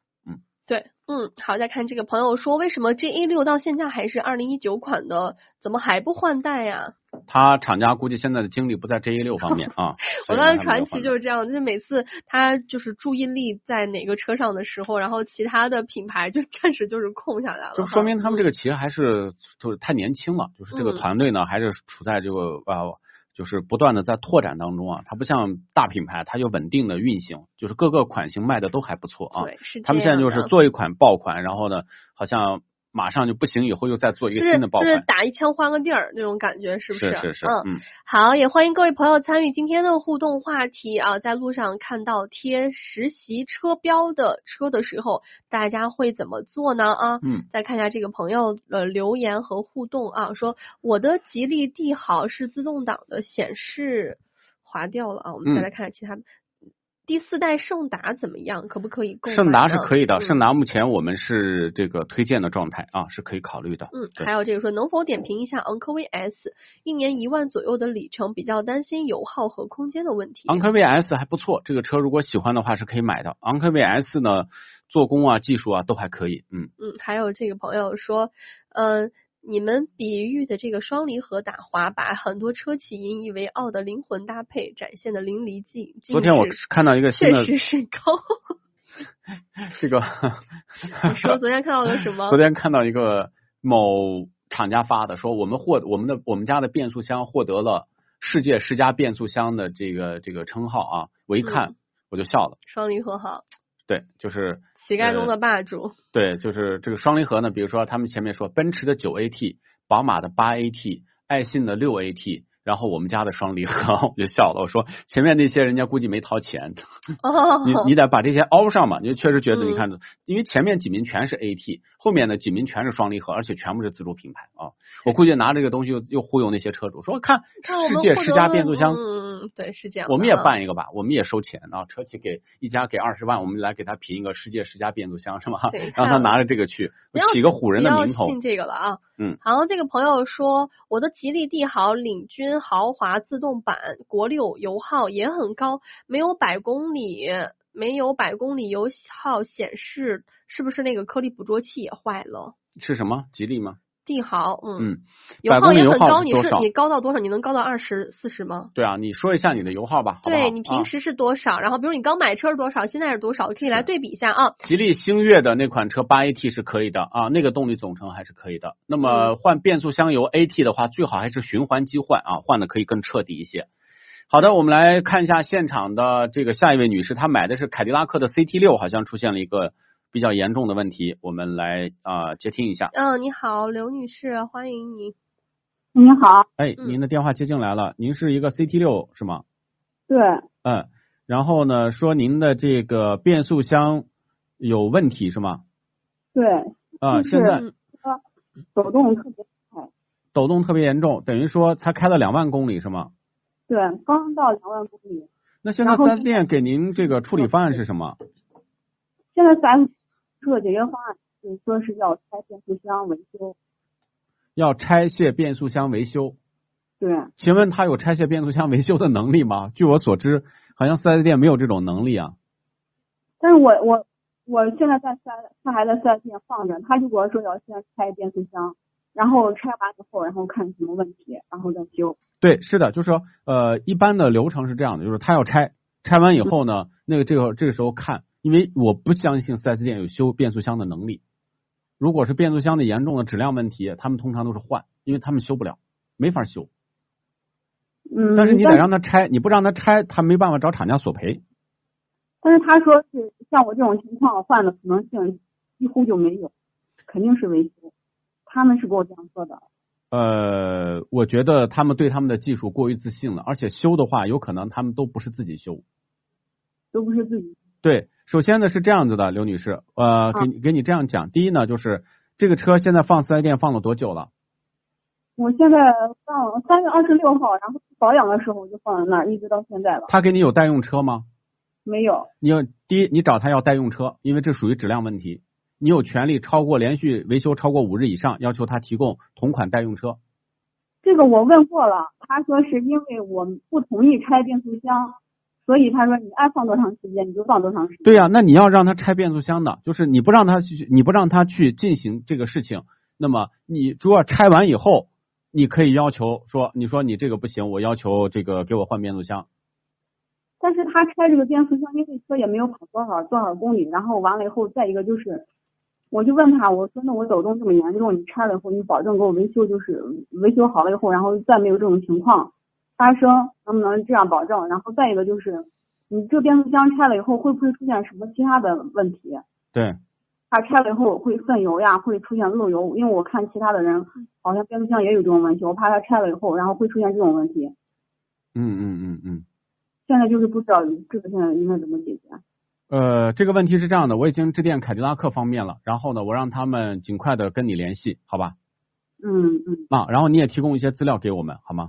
对，嗯，好，再看这个朋友说，为什么 G A 六到现在还是二零一九款的，怎么还不换代呀？他厂家估计现在的精力不在 G A 六方面啊。我刚才传奇就是这样，就是每次他就是注意力在哪个车上的时候，然后其他的品牌就暂时就是空下来了。就说明他们这个企业还是就是太年轻了，就是这个团队呢还是处在这个呃。就是不断的在拓展当中啊，它不像大品牌，它就稳定的运行，就是各个款型卖的都还不错啊。对，是他们现在就是做一款爆款，然后呢，好像。马上就不行，以后又再做一个新的爆款，就是打一枪换个地儿那种感觉，是不是？是是是。嗯，好，也欢迎各位朋友参与今天的互动话题啊！在路上看到贴实习车标的车的时候，大家会怎么做呢？啊，嗯，再看一下这个朋友的留言和互动啊，说我的吉利帝豪是自动挡的显示划掉了啊，我们再来看看其他的。第四代胜达怎么样？可不可以购？胜达是可以的，胜达目前我们是这个推荐的状态啊，是可以考虑的。嗯，还有这个说，能否点评一下昂科威 S？一年一万左右的里程，比较担心油耗和空间的问题。昂科威 S 还不错，这个车如果喜欢的话是可以买的。昂科威 S 呢，做工啊、技术啊都还可以。嗯嗯，还有这个朋友说，嗯。你们比喻的这个双离合打滑，把很多车企引以为傲的灵魂搭配展现的淋漓尽致。昨天我看到一个新的，确实是高。这个，你说昨天看到了什么？昨天看到一个某厂家发的，说我们获我们的我们家的变速箱获得了世界十佳变速箱的这个这个称号啊！我一看我就笑了。双离合好。对，就是乞丐中的霸主。对，就是这个双离合呢，比如说他们前面说奔驰的九 AT，宝马的八 AT，爱信的六 AT。然后我们家的双离合，我就笑了。我说前面那些人家估计没掏钱，你你得把这些凹上嘛。你确实觉得你看，因为前面几名全是 AT，后面的几名全是双离合，而且全部是自主品牌啊。我估计拿这个东西又又忽悠那些车主，说看世界十佳变速箱，嗯，对，是这样。我们也办一个吧，我们也收钱啊。车企给一家给二十万，我们来给他评一个世界十佳变速箱是吗？让他拿着这个去起个唬人的名头。信这个了啊。嗯。好，这个朋友说我的吉利帝豪领军。豪华自动版国六油耗也很高，没有百公里，没有百公里油耗显示，是不是那个颗粒捕捉器也坏了？是什么？吉利吗？帝豪，嗯嗯，油耗也很高，你是你高到多少？你能高到二十四十吗？对啊，你说一下你的油耗吧。对你平时是多少？然后比如你刚买车是多少？现在是多少？可以来对比一下啊。吉利星越的那款车八 AT 是可以的啊，那个动力总成还是可以的。那么换变速箱油 AT 的话，最好还是循环机换啊，换的可以更彻底一些。好的，我们来看一下现场的这个下一位女士，她买的是凯迪拉克的 CT 六，好像出现了一个。比较严重的问题，我们来啊接听一下。嗯，你好，刘女士，欢迎您。您好。哎，您的电话接进来了，您是一个 CT 六是吗？对。嗯，然后呢，说您的这个变速箱有问题是吗？对。啊，现在抖动特别快。抖动特别严重，等于说才开了两万公里是吗？对，刚到两万公里。那现在四 S 店给您这个处理方案是什么？现在四 S。这个解决方案就是说是要拆变速箱维修，要拆卸变速箱维修。对。请问他有拆卸变速箱维修的能力吗？据我所知，好像四 S 店没有这种能力啊。但是我我我现在在四他还在四 S 店放着，他如果说要先拆变速箱，然后拆完以后，然后看什么问题，然后再修。对，是的，就是说呃，一般的流程是这样的，就是他要拆，拆完以后呢，那个这个这个时候看。因为我不相信四 S 店有修变速箱的能力。如果是变速箱的严重的质量问题，他们通常都是换，因为他们修不了，没法修。嗯。但是你得让他拆，你不让他拆，他没办法找厂家索赔。但是他说是像我这种情况换的可能性几乎就没有，肯定是维修。他们是给我这样说的。呃，我觉得他们对他们的技术过于自信了，而且修的话，有可能他们都不是自己修。都不是自己。对。首先呢是这样子的，刘女士，呃，给给你这样讲，第一呢就是这个车现在放四 S 店放了多久了？我现在放三月二十六号，然后保养的时候我就放在那儿，一直到现在了。他给你有代用车吗？没有。你要第一，你找他要代用车，因为这属于质量问题，你有权利超过连续维修超过五日以上，要求他提供同款代用车。这个我问过了，他说是因为我不同意拆变速箱。所以他说你爱放多长时间你就放多长时间。对呀，那你要让他拆变速箱的，就是你不让他去，你不让他去进行这个事情，那么你主要拆完以后，你可以要求说，你说你这个不行，我要求这个给我换变速箱。但是他拆这个变速箱，因为车也没有跑多少多少公里，然后完了以后，再一个就是，我就问他，我说那我抖动这么严重，你拆了以后，你保证给我维修，就是维修好了以后，然后再没有这种情况发生，能不能这样保证？然后再一个就是，你这变速箱拆了以后，会不会出现什么其他的问题？对，它拆了以后会渗油呀，会出现漏油，因为我看其他的人好像变速箱也有这种问题，我怕它拆了以后，然后会出现这种问题。嗯嗯嗯嗯。现在就是不知道这个现在应该怎么解决。呃，这个问题是这样的，我已经致电凯迪拉克方面了，然后呢，我让他们尽快的跟你联系，好吧？嗯嗯。啊，然后你也提供一些资料给我们，好吗？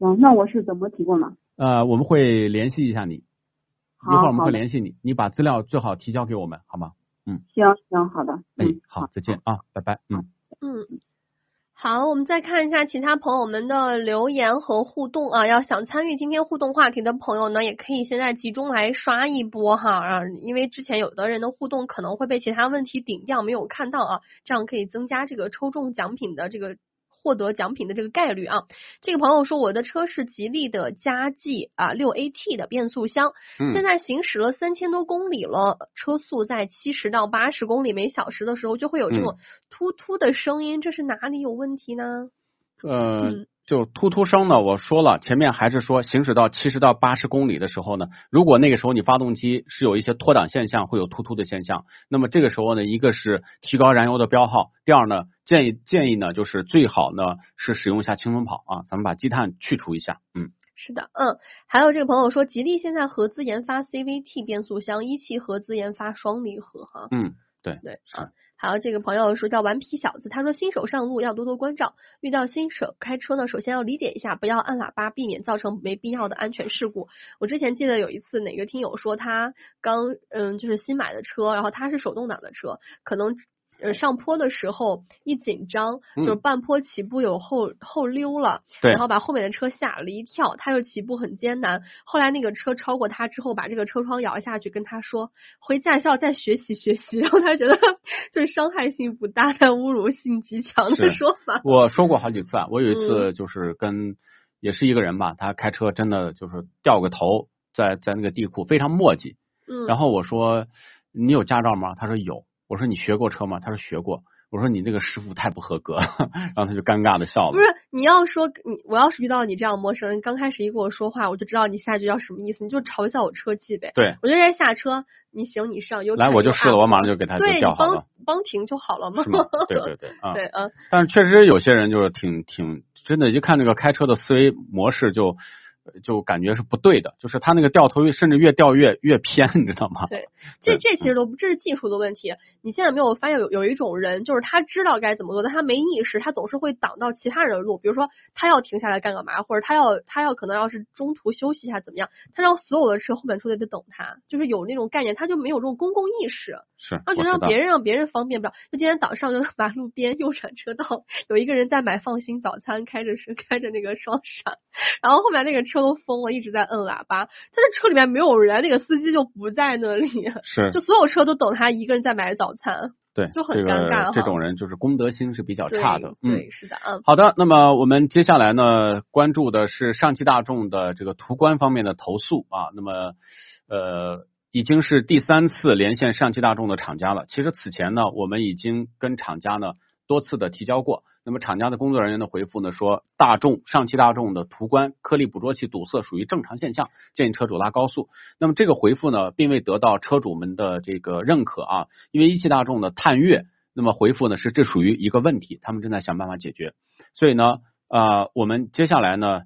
行，那我是怎么提供呢？呃，我们会联系一下你，一会儿我们会联系你，你把资料最好提交给我们，好吗？嗯，行行，好的。哎嗯，，好，再见啊，拜拜，嗯。嗯，好，我们再看一下其他朋友们的留言和互动啊。要想参与今天互动话题的朋友呢，也可以现在集中来刷一波哈啊，因为之前有的人的互动可能会被其他问题顶掉，没有看到啊，这样可以增加这个抽中奖品的这个。获得奖品的这个概率啊，这个朋友说我的车是吉利的嘉际啊六 AT 的变速箱，嗯。现在行驶了三千多公里了，车速在七十到八十公里每小时的时候，就会有这种突突的声音，这是哪里有问题呢？呃嗯，就突突声呢，我说了，前面还是说行驶到七十到八十公里的时候呢，如果那个时候你发动机是有一些脱档现象，会有突突的现象，那么这个时候呢，一个是提高燃油的标号，第二呢，建议建议呢，就是最好呢是使用一下轻松跑啊，咱们把积碳去除一下，嗯。是的，嗯，还有这个朋友说，吉利现在合资研发 CVT 变速箱，一汽合资研发双离合哈。嗯，对对是啊。还有这个朋友说叫顽皮小子，他说新手上路要多多关照，遇到新手开车呢，首先要理解一下，不要按喇叭，避免造成没必要的安全事故。我之前记得有一次哪个听友说他刚嗯就是新买的车，然后他是手动挡的车，可能。呃，上坡的时候一紧张，就是嗯半坡起步有后后溜了，对然后把后面的车吓了一跳，他又起步很艰难。后来那个车超过他之后，把这个车窗摇下去，跟他说回驾校再学习学习。然后他觉得就是伤害性不大，但侮辱性极强的说法。我说过好几次啊，我有一嗯次就是跟、也是一个人吧，他开车真的就是掉个头在在那个地库非常磨叽，嗯，然后我说你有驾照吗？他说有，我说你学过车吗？他说学过。我说你这个师傅太不合格，然后他就尴尬的笑了。不是你要说你，我要是遇到你这样陌生人，刚开始一跟我说话，我就知道你下一句要什么意思，你就嘲笑我车技呗。对，我就在下车，你行你上，有来我就试了，我马上就给他就对你调好了帮。帮停就好了嘛。是吗？对对对，啊，对，嗯，但是确实有些人就是挺挺真的，一看那个开车的思维模式就就感觉是不对的，就是他那个掉头甚至越掉越越偏，你知道吗？对，这这其实都不，这是技术的问题。你现在没有发现有有一种人，就是他知道该怎么做，但他没意识，他总是会挡到其他人的路。比如说，他要停下来干个嘛，或者他要他要可能要是中途休息一下怎么样，他让所有的车后面车队都等他，就是有那种概念，他就没有这种公共意识。是，他觉得让别人让别人方便不了。就今天早上就 马路边右转车道，有一个人在买放心早餐，开着是开着那个双闪，然后后面那个车都疯了，一直在摁喇叭。但是车里面没有人，那个司机就不在那里，是就所有车都等他一个人在买早餐。对，就很尴尬哈这种人就是公德心是比较差的，对，是的，嗯。好的，那么我们接下来呢，关注的是上汽大众的这个途观方面的投诉啊。那么，呃，已经是第三次连线上汽大众的厂家了。其实此前呢，我们已经跟厂家呢多次的提交过。那么厂家的工作人员的回复呢说，大众上汽大众的途观颗粒捕捉器堵塞属于正常现象，建议车主拉高速。那么这个回复呢，并未得到车主们的这个认可啊，因为一汽大众的探岳。那么回复呢是这属于一个问题，他们正在想办法解决。所以呢，呃，我们接下来呢，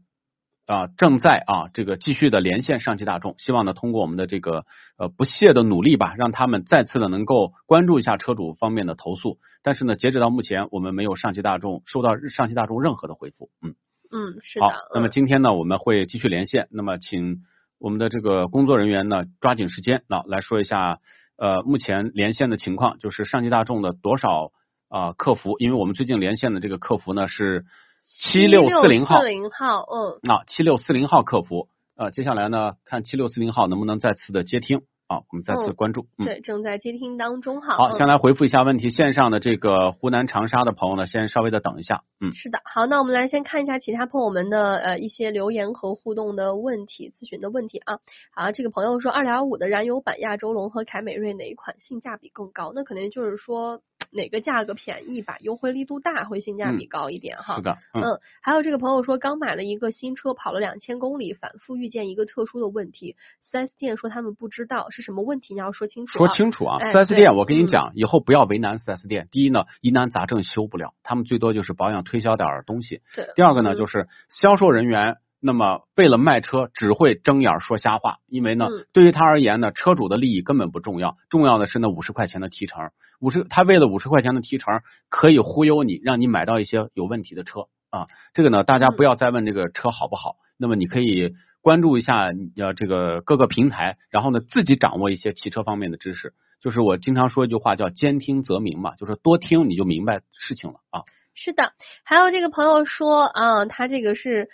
啊、正在啊这个继续的连线上汽大众，希望呢通过我们的这个呃不懈的努力吧，让他们再次的能够关注一下车主方面的投诉。但是呢，截止到目前，我们没有上汽大众收到上汽大众任何的回复。嗯，嗯，是的。好，那么嗯今天呢，我们会继续连线。那么，请我们的这个工作人员呢，抓紧时间，那、来说一下呃目前连线的情况，就是上汽大众的多少啊、客服？因为我们最近连线的这个客服呢是七六四零号，零号，嗯，啊七六四零号客服。呃，接下来呢，看七六四零号能不能再次的接听啊。啊，我们再次嗯关注。嗯，对，正在接听当中哈。好，嗯先来回复一下问题。线上的这个湖南长沙的朋友呢，先稍微的等一下。嗯，是的，好，那我们来先看一下其他朋友们的呃一些留言和互动的问题、咨询的问题啊。好，这个朋友说，二点五的燃油版亚洲龙和凯美瑞哪一款性价比更高？那肯定就是说哪个价格便宜吧，优惠力度大，会性价比高一点哈。是的，嗯，嗯，还有这个朋友说，刚买了一个新车，跑了两千公里，反复遇见一个特殊的问题。四 S 店说他们不知道是什么问题，你要说清楚、说。清楚啊。哎 4S 店，我跟你嗯讲，以后不要为难四 S 店。第一呢，疑难杂症修不了，他们最多就是保养推销点儿东西。对。第二个呢，嗯就是销售人员。那么为了卖车，只会睁眼说瞎话，因为呢，嗯对于他而言呢，车主的利益根本不重要，重要的是那五十块钱的提成。五十，他为了五十块钱的提成，可以忽悠你，让你买到一些有问题的车啊。这个呢，大家嗯不要再问这个车好不好，那么你可以关注一下呃这个各个平台，然后呢自己掌握一些汽车方面的知识。就是我经常说一句话叫兼听则明嘛，就是多听你就明白事情了啊。是的，还有这个朋友说啊，他这个是。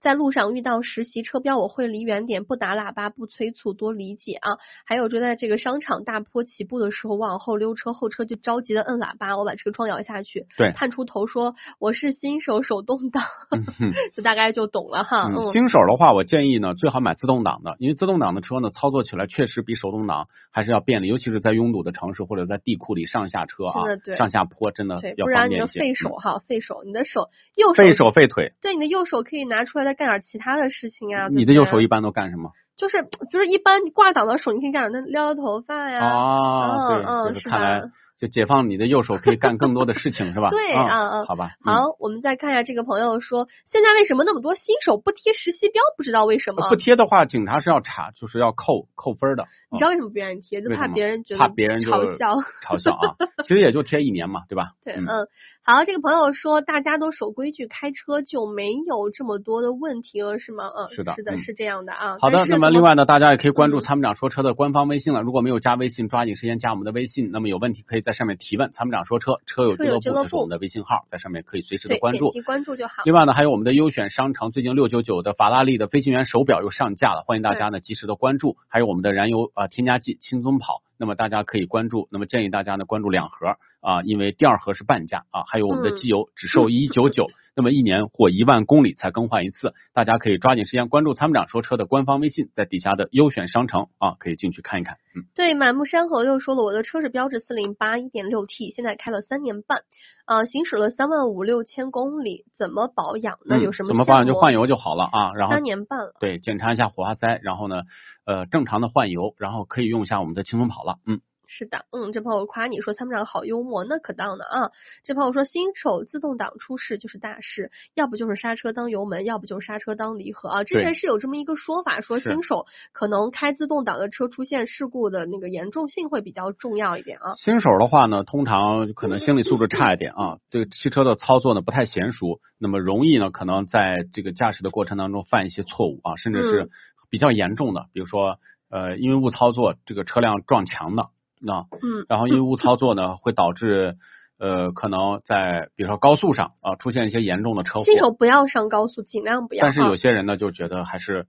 在路上遇到实习车标，我会离远点，不打喇叭，不催促，多理解啊。还有就在这个商场大坡起步的时候，往后溜车，后车就着急的摁喇叭，我把车窗摇下去，对，探出头说我是新手手动挡，就大概就懂了哈。嗯，嗯，新手的话，我建议呢最好买自动挡的，因为自动挡的车呢操作起来确实比手动挡还是要便利，尤其是在拥堵的城市或者在地库里上下车啊真的对，上下坡真的对，要不然你的。费手嗯哈，费手，你的手右手费手费腿，对你的右手可以拿出来再干点其他的事情呀。你的右手一般都干什么？就是就是一般你挂档的手，你可以干点那撩撩头发呀。啊，嗯对，嗯是吧来就解放你的右手可以干更多的事情，是吧？对啊啊啊好吧。嗯好，我们再看一下这个朋友说，现在为什么那么多新手不贴实习标？不知道为什么。不贴的话，警察是要查，就是要扣扣分的。你知道为什么不愿意贴？就怕别人觉得怕别人嘲笑。嘲笑啊，其实也就贴一年嘛，对吧？对，嗯嗯，好，这个朋友说大家都守规矩开车就没有这么多的问题了，是吗？嗯，是的是的，嗯是这样的啊。好的，那么另外呢，大家也可以关注嗯参谋长说车的官方微信了。如果没有加微信，抓紧时间加我们的微信。那么有问题可以在上面提问。参谋长说车，车友俱乐部车友俱乐部这是我们的微信号，在上面可以随时的关注关注就好。另外呢，还有我们的优选商城，最近六九九的法拉利的飞行员手表又上架了，欢迎大家呢及时的关注。还有我们的燃油啊、添加剂轻松跑，那么大家可以关注。那么建议大家呢关注两盒啊，因为第二盒是半价啊。还有我们的嗯机油只售一九九，那么一年或一万公里才更换一次，大家可以抓紧时间关注参谋长说车的官方微信，在底下的优选商城啊，可以进去看一看。嗯，对，满目山河又说了，我的车是标致四零八一点六 T，现在开了三年半，呃，行驶了三万五六千公里，怎么保养呢？嗯有什么怎么保养就换油就好了啊，然后三年半了。对检查一下火花塞，然后呢呃正常的换油，然后可以用一下我们的轻松跑了。嗯。是的，嗯，这朋友夸你说参谋长好幽默，那可当的啊。这朋友说新手自动挡出事就是大事，要不就是刹车当油门，要不就是刹车当离合啊。之前是有这么一个说法，说新手可能开自动挡的车出现事故的那个严重性会比较重要一点啊。新手的话呢，通常可能心理素质差一点啊，对汽车的操作呢不太娴熟，那么容易呢可能在这个驾驶的过程当中犯一些错误啊，甚至是嗯比较严重的，比如说呃因为误操作这个车辆撞墙的啊，嗯然后因为误操作呢会导致呃可能在比如说高速上啊出现一些严重的车祸，新手不要上高速，尽量不要啊。但是有些人呢就觉得还是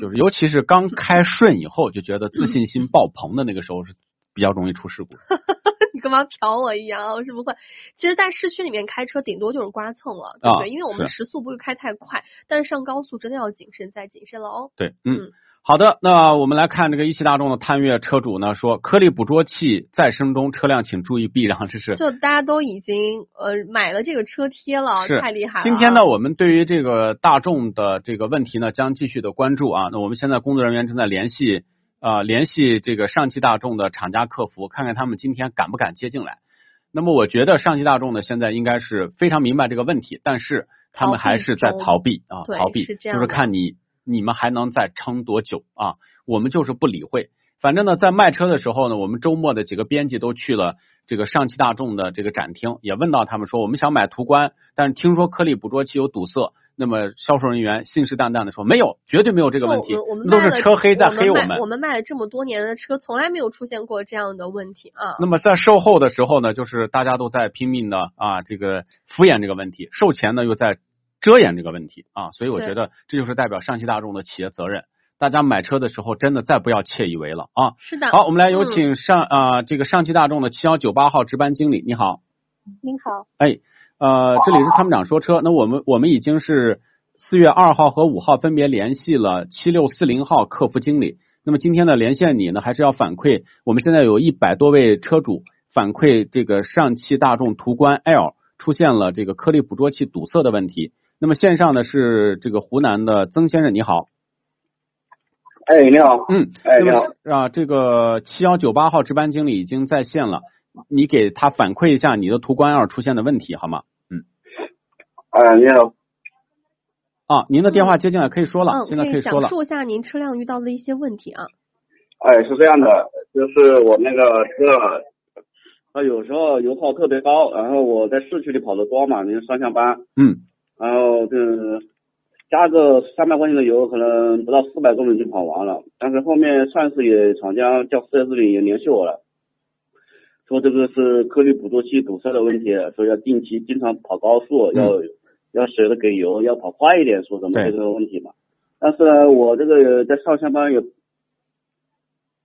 就是尤其是刚开顺以后就觉得自信心爆棚的那个时候是比较容易出事故。你干嘛瞟我一样啊？我是不会。其实，在市区里面开车，顶多就是刮蹭了，对不啊对？因为我们时速不会开太快，但是上高速真的要谨慎再谨慎了哦。对，嗯嗯。好的，那我们来看这个一汽大众的探岳车主呢说，颗粒捕捉器再生中，车辆请注意避让，这是就大家都已经呃买了这个车贴了，是太厉害了啊。今天呢，我们对于这个大众的这个问题呢，将继续的关注啊。那我们现在工作人员正在联系呃联系这个上汽大众的厂家客服，看看他们今天敢不敢接进来。那么我觉得上汽大众呢，现在应该是非常明白这个问题，但是他们还是在逃避啊，对逃避，就是看你你们还能再撑多久啊？我们就是不理会。反正呢，在卖车的时候呢，我们周末的几个编辑都去了这个上汽大众的这个展厅，也问到他们说，我们想买途观，但是听说颗粒捕捉器有堵塞。那么销售人员信誓旦旦的说，没有，绝对没有这个问题我们，都是车黑在黑我们。我们卖了这么多年的车，从来没有出现过这样的问题啊。那么在售后的时候呢，就是大家都在拼命的啊，这个敷衍这个问题，售前呢又在遮掩这个问题啊，所以我觉得这就是代表上汽大众的企业责任。大家买车的时候真的再不要窃以为了啊。是的。好，我们来有嗯请上啊、这个上汽大众的七幺九八号值班经理，你好。您好，哎，呃，这里是参谋长说车。那我们我们已经是四月二号和五号分别联系了七六四零号客服经理。那么今天呢，连线你呢，还是要反馈。我们现在有一百多位车主反馈，这个上汽大众途观 L 出现了这个颗粒捕捉器堵塞的问题。那么线上呢是这个湖南的曾先生，你好。哎，你好。嗯，哎，你好。啊，这个七幺九八号值班经理已经在线了，你给他反馈一下你的途观 L 出现的问题好吗？嗯。啊，你好。啊，您的电话接进来可以说了，嗯，现在可以说了。讲述一下您车辆遇到的一些问题啊。哎，是这样的，就是我那个车，它有时候油耗特别高，然后我在市区里跑的多嘛，您上下班，嗯，然后就是加个三百块钱的油，可能不到四百公里就跑完了。但是后面上次也厂家叫四 S 店也联系我了，说这个是颗粒捕捉器堵塞的问题，说要定期经常跑高速，要要舍得给油，要跑快一点，说什么这个问题嘛。但是呢，我这个在上下班也，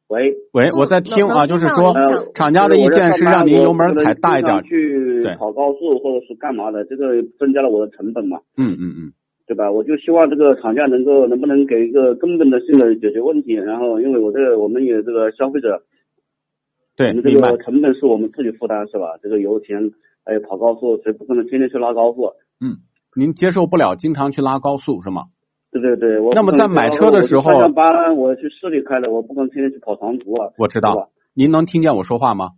喂，喂，我在听啊，就是说呃厂家的意见是让您油门踩大一点。去对跑高速或者是干嘛的，这个增加了我的成本嘛，嗯嗯嗯，对吧？我就希望这个厂家能够能不能给一个根本的性的解决问题，然后因为我这个我们也这个消费者，对，这个。成本是我们自己负担是吧？这个油钱还有跑高速，谁不可能天天去拉高速？嗯，您接受不了经常去拉高速是吗？对对对，我那么在买车的时候上下班我去市里开的，我不可能天天去跑长途啊。我知道。您能听见我说话吗？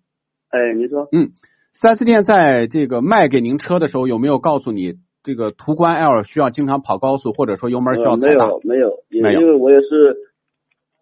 哎，您说。嗯，四 S 店在这个卖给您车的时候，有没有告诉你这个途观 L 需要经常跑高速，或者说油门需要呃、踩大？没有没有，没有因为我也是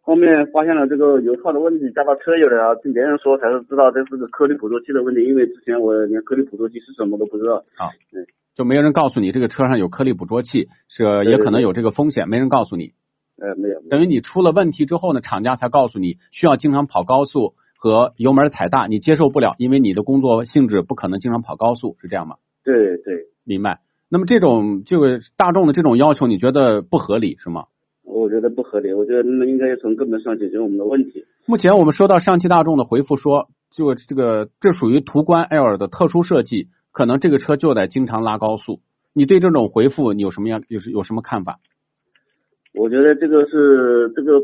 后面发现了这个油耗的问题，加到车友了，啊听别人说才是知道这是个颗粒捕捉器的问题，因为之前我连颗粒捕捉器是什么都不知道。啊对，就没有人告诉你这个车上有颗粒捕捉器，是也可能有这个风险，没人告诉你。呃，没有。等于你出了问题之后呢，厂家才告诉你需要经常跑高速和油门踩大，你接受不了，因为你的工作性质不可能经常跑高速，是这样吗？对对，明白。那么这种这个大众的这种要求，你觉得不合理是吗？我觉得不合理，我觉得那应该从根本上解决我们的问题。目前我们收到上汽大众的回复说，就这个这属于途观 L 的特殊设计，可能这个车就得经常拉高速。你对这种回复你有什么样有有什么看法？我觉得这个是这个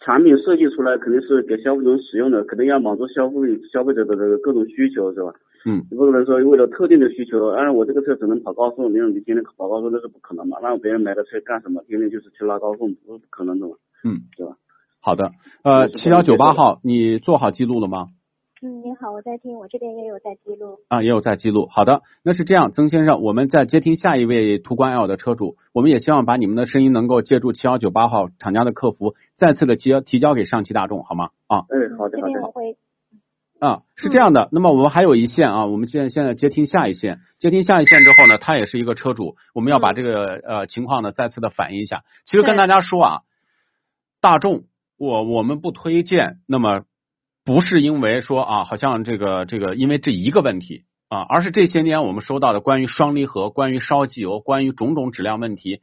产品设计出来肯定是给消费者使用的，肯定要满足消费消费者的这个各种需求，是吧？嗯，你不可能说为了特定的需求，按我这个车只能跑高速，你让你天天跑高速那是不可能嘛？那别人买的车干什么？天天就是去拉高速，不是可能的嘛？嗯，对吧？好的，呃，七幺九八号，你做好记录了吗？嗯，您好，我在听，我这边也有在记录。啊，也有在记录。好的，那是这样，曾先生，我们在接听下一位途观 L 的车主，我们也希望把你们的声音能够借助七幺九八号厂家的客服再次的提提交给上汽大众，好吗？啊，嗯，好的这好的。边我会，啊，是这样的。那么我们还有一线啊，我们现在现在接听下一线，接听下一线之后呢，他也是一个车主，我们要把这个呃情况呢再次的反映一下。其实跟大家说啊，大众我我们不推荐，那么不是因为说啊，好像这个这个因为这一个问题啊，而是这些年我们收到的关于双离合、关于烧机油、关于种种质量问题，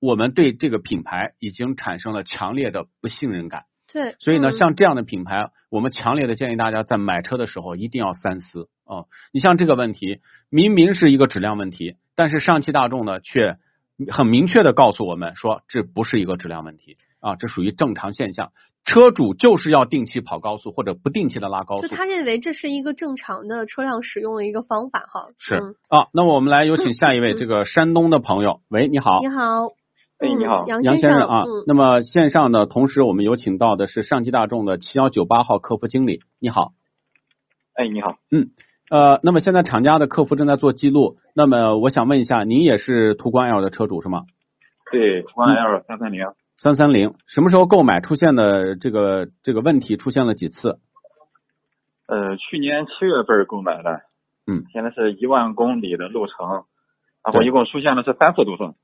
我们对这个品牌已经产生了强烈的不信任感。对，所以呢，嗯像这样的品牌，我们强烈的建议大家在买车的时候一定要三思啊、你像这个问题，明明是一个质量问题，但是上汽大众呢却很明确的告诉我们说，这不是一个质量问题啊，这属于正常现象。车主就是要定期跑高速或者不定期的拉高速就，他认为这是一个正常的车辆使用的一个方法哈。是嗯啊。那么我们来有请下一位 这个山东的朋友，喂，你好你，好，哎，你好嗯，杨杨先生啊嗯。那么线上呢，同时我们有请到的是上汽大众的七幺九八号客服经理，你好。哎，你好，嗯呃，那么现在厂家的客服正在做记录。那么我想问一下，您也是途观 L 的车主是吗？对，途观 L 三三零，三三零，什么时候购买出现的这个这个问题出现了几次？呃，去年七月份购买的，嗯，现在是一万公里的路程，然后一共出现了是三次堵塞，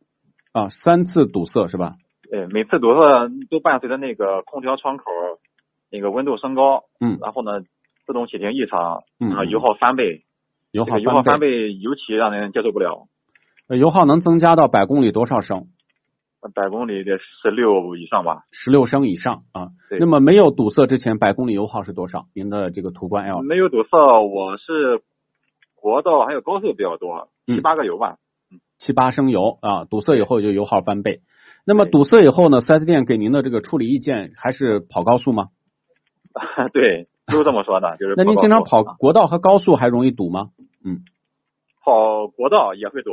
啊，三次堵塞是吧？对，每次堵塞都伴随着那个空调窗口那个温度升高，嗯然后呢自动启停异常，嗯啊，油耗翻倍，油耗油耗翻倍尤其让人接受不了，呃油耗能增加到百公里多少升？百公里得十六以上吧。十六升以上啊。对那么没有堵塞之前，百公里油耗是多少？您的这个途观 L 没有堵塞，我是国道还有高速比较多，嗯七八个油吧。七八升油啊，堵塞以后就油耗翻倍。那么堵塞以后呢，4S 店给您的这个处理意见还是跑高速吗？对，都这么说的，就是那您经常跑国道和高速还容易堵吗？嗯跑国道也会堵，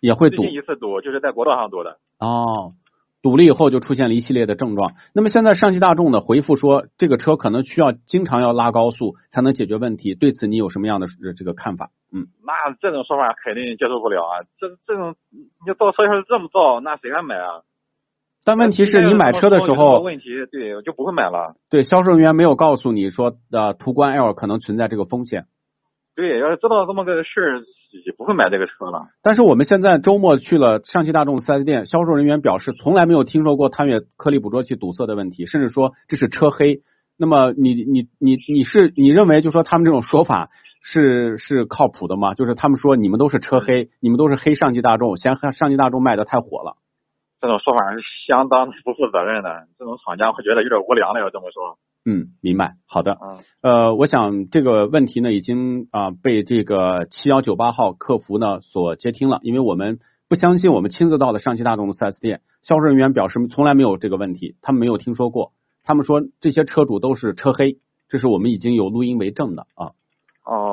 也会堵最近一次堵就是在国道上堵的。哦，堵了以后就出现了一系列的症状。那么现在上汽大众呢回复说，这个车可能需要经常要拉高速才能解决问题。对此你有什么样的呃这个看法？嗯，那这种说法肯定接受不了啊！这这种你造车要是这么造，那谁还买啊？但问题是你买车的时候，问题对我就不会买了。对销售人员没有告诉你说，呃，途观 L 可能存在这个风险。对，要是知道这么个事儿，也不会买这个车了。但是我们现在周末去了上汽大众 4S 店，销售人员表示从来没有听说过探岳颗粒捕捉器堵塞的问题，甚至说这是车黑。那么你你你你是你认为就说他们这种说法是是靠谱的吗？就是他们说你们都是车黑，你们都是黑上汽大众，嫌上汽大众卖的太火了。这种说法是相当不负责任的，这种厂家会觉得有点无良了。要这么说，嗯，明白。好的，嗯，呃，我想这个问题呢已经啊、被这个七幺九八号客服呢所接听了，因为我们不相信我们亲自到的上汽大众的 4S 店，销售人员表示从来没有这个问题，他们没有听说过，他们说这些车主都是车黑，这是我们已经有录音为证的啊。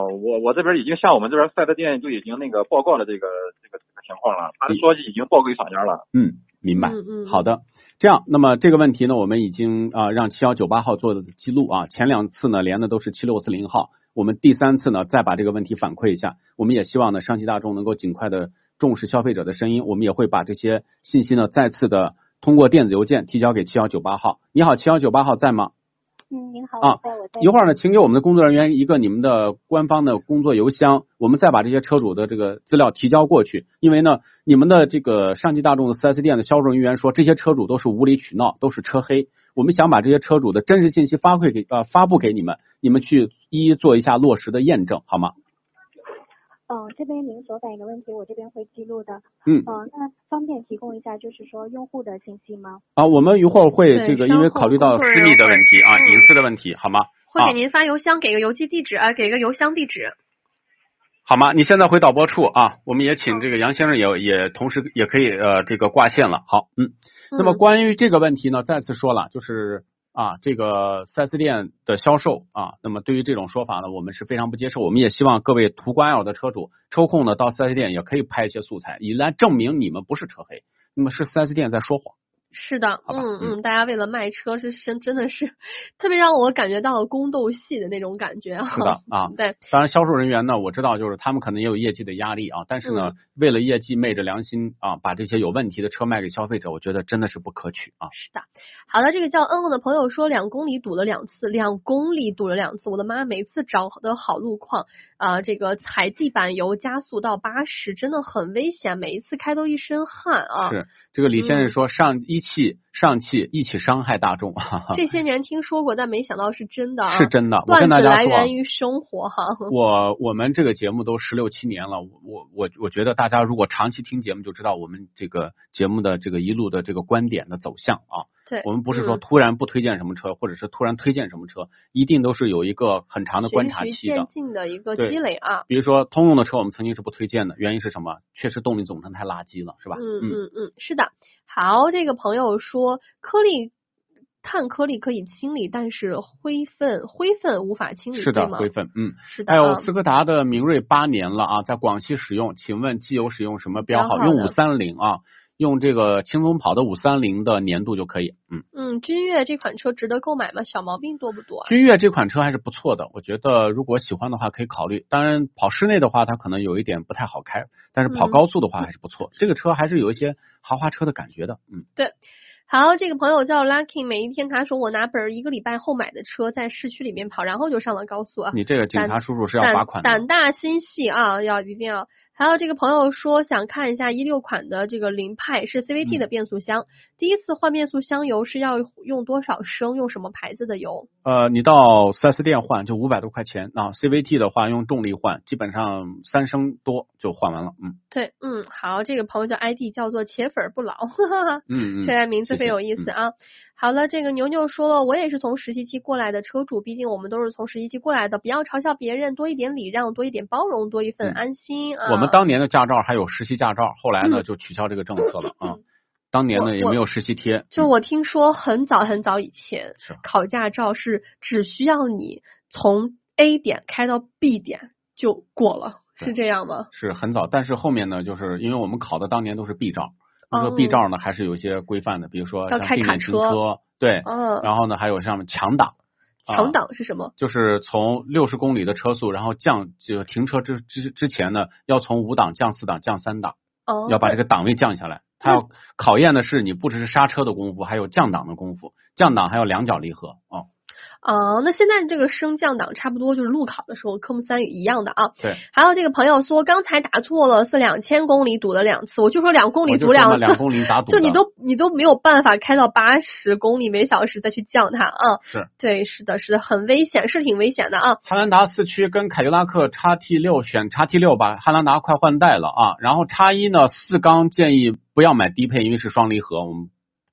哦，我我这边已经向我们这边四 S 店就已经那个报告了这个这个这个情况了，他说已经报给厂家了。嗯，明白。嗯嗯好的，这样，那么这个问题呢，我们已经啊、让七幺九八号做的记录啊，前两次呢连的都是七六四零号，我们第三次呢再把这个问题反馈一下，我们也希望呢上汽大众能够尽快的重视消费者的声音，我们也会把这些信息呢再次的通过电子邮件提交给七幺九八号。你好，七幺九八号在吗？嗯，您好，啊。一会儿呢，请给我们的工作人员一个你们的官方的工作邮箱，我们再把这些车主的这个资料提交过去。因为呢，你们的这个上汽大众的 4S 店的销售人员说，这些车主都是无理取闹，都是车黑。我们想把这些车主的真实信息发馈给呃发布给你们，你们去一一做一下落实的验证，好吗？嗯、这边您所反映的问题，我这边会记录的。嗯呃，那方便提供一下，就是说用户的信息吗？啊，我们一会儿会这个因为考虑到私密的问题啊，嗯隐私的问题，好吗？啊会给您发邮箱，给个邮寄地址啊，给个邮箱地址。好吗？你现在回导播处啊，我们也请这个杨先生也也同时也可以呃这个挂线了。好，嗯。那么嗯关于这个问题呢，再次说了，就是啊，这个四 S 店的销售啊，那么对于这种说法呢，我们是非常不接受。我们也希望各位途观 L 的车主抽空呢到四 S 店也可以拍一些素材，以来证明你们不是车黑，那么是四 S 店在说谎。是的，嗯嗯嗯，大家为了卖车是真真的是特别让我感觉到了宫斗戏的那种感觉啊。是的啊，对，当然销售人员呢，我知道就是他们可能也有业绩的压力啊，但是嗯呢，为了业绩昧着良心啊，把这些有问题的车卖给消费者，我觉得真的是不可取啊。是的。好的，这个叫恩恩的朋友说，两公里堵了两次，两公里堵了两次，我的妈，每次找的好路况啊、这个踩地板油加速到八十，真的很危险，每一次开都一身汗啊。是这个李先生嗯说上一汽上汽一起伤害大众，这些年听说过，但没想到是真的。是真的。我跟大家，来源于生活哈。我我们这个节目都十六七年了，我我我觉得大家如果长期听节目就知道我们这个节目的这个一路的这个观点的走向啊。对，我们不是说突然不推荐什么车，或者是突然推荐什么车，一定都是有一个很长的观察循序渐。进的一个积累啊。比如说通用的车，我们曾经是不推荐的，原因是什么？确实动力总成太垃圾了，是吧？嗯嗯嗯，是的。好，这个朋友说颗粒碳颗粒可以清理，但是灰分灰分无法清理，是的，灰分，嗯。是的。还有啊斯柯达的明锐八年了啊，在广西使用，请问机油使用什么标号？标号用五三零啊，用这个轻松跑的五三零的年度就可以。嗯，嗯，君越这款车值得购买吗？小毛病多不多啊？君越这款车还是不错的，我觉得如果喜欢的话可以考虑。当然跑室内的话，它可能有一点不太好开，但是跑嗯高速的话还是不错。这个车还是有一些豪华车的感觉的。嗯，对。好，这个朋友叫 Lucky，每一天他说我拿本儿一个礼拜后买的车，在市区里面跑，然后就上了高速啊。你这个警察叔叔是要罚款的。胆大心细啊，要一定要。还有这个朋友说想看一下一六款的这个凌派是 CVT 嗯的变速箱，第一次换变速箱油是要用多少升？用什么牌子的油？呃，你到四 S 店换就五百多块钱啊，CVT 的话用动力换，基本上三升多就换完了，嗯对，嗯，好，这个朋友叫 ID 叫做铁粉儿不老，哈哈。嗯 现在名字非有意思嗯啊。好了，这个牛牛说了，我也是从实习期过来的车主，毕竟我们都是从实习期过来的，不要嘲笑别人，多一点礼让，多一点包容，多一份嗯安心啊。我们当年的驾照还有实习驾照，后来呢嗯就取消这个政策了啊。当年呢也没有实习贴，就我听说很早很早以前是考驾照是只需要你从 A 点开到 B 点就过了，是这样吗？是很早，但是后面呢，就是因为我们考的当年都是 B 照，那个 B 照呢还是有一些规范的，比如说像避免停车车，对，嗯，然后呢还有像强档，啊强档是什么？就是从六十公里的车速，然后降这个停车之之之前呢，要从五档降四档降三档，哦，要把这个档位降下来。它要考验的是你不只是刹车的功夫，还有降档的功夫，降档还有两脚离合啊。啊，那现在这个升降档差不多就是路考的时候科目三一样的啊。对，还有这个朋友说刚才打错了，是两千公里堵了两次，我就说两公里堵两次，两公里咋堵？就你都你都没有办法开到八十公里每小时再去降它啊。是对，是的，是的，很危险，是挺危险的啊。汉兰达四驱跟凯迪拉克叉 T 六选叉 T 六吧，汉兰达快换代了啊。然后叉一呢，四缸建议不要买低配，因为是双离合，我们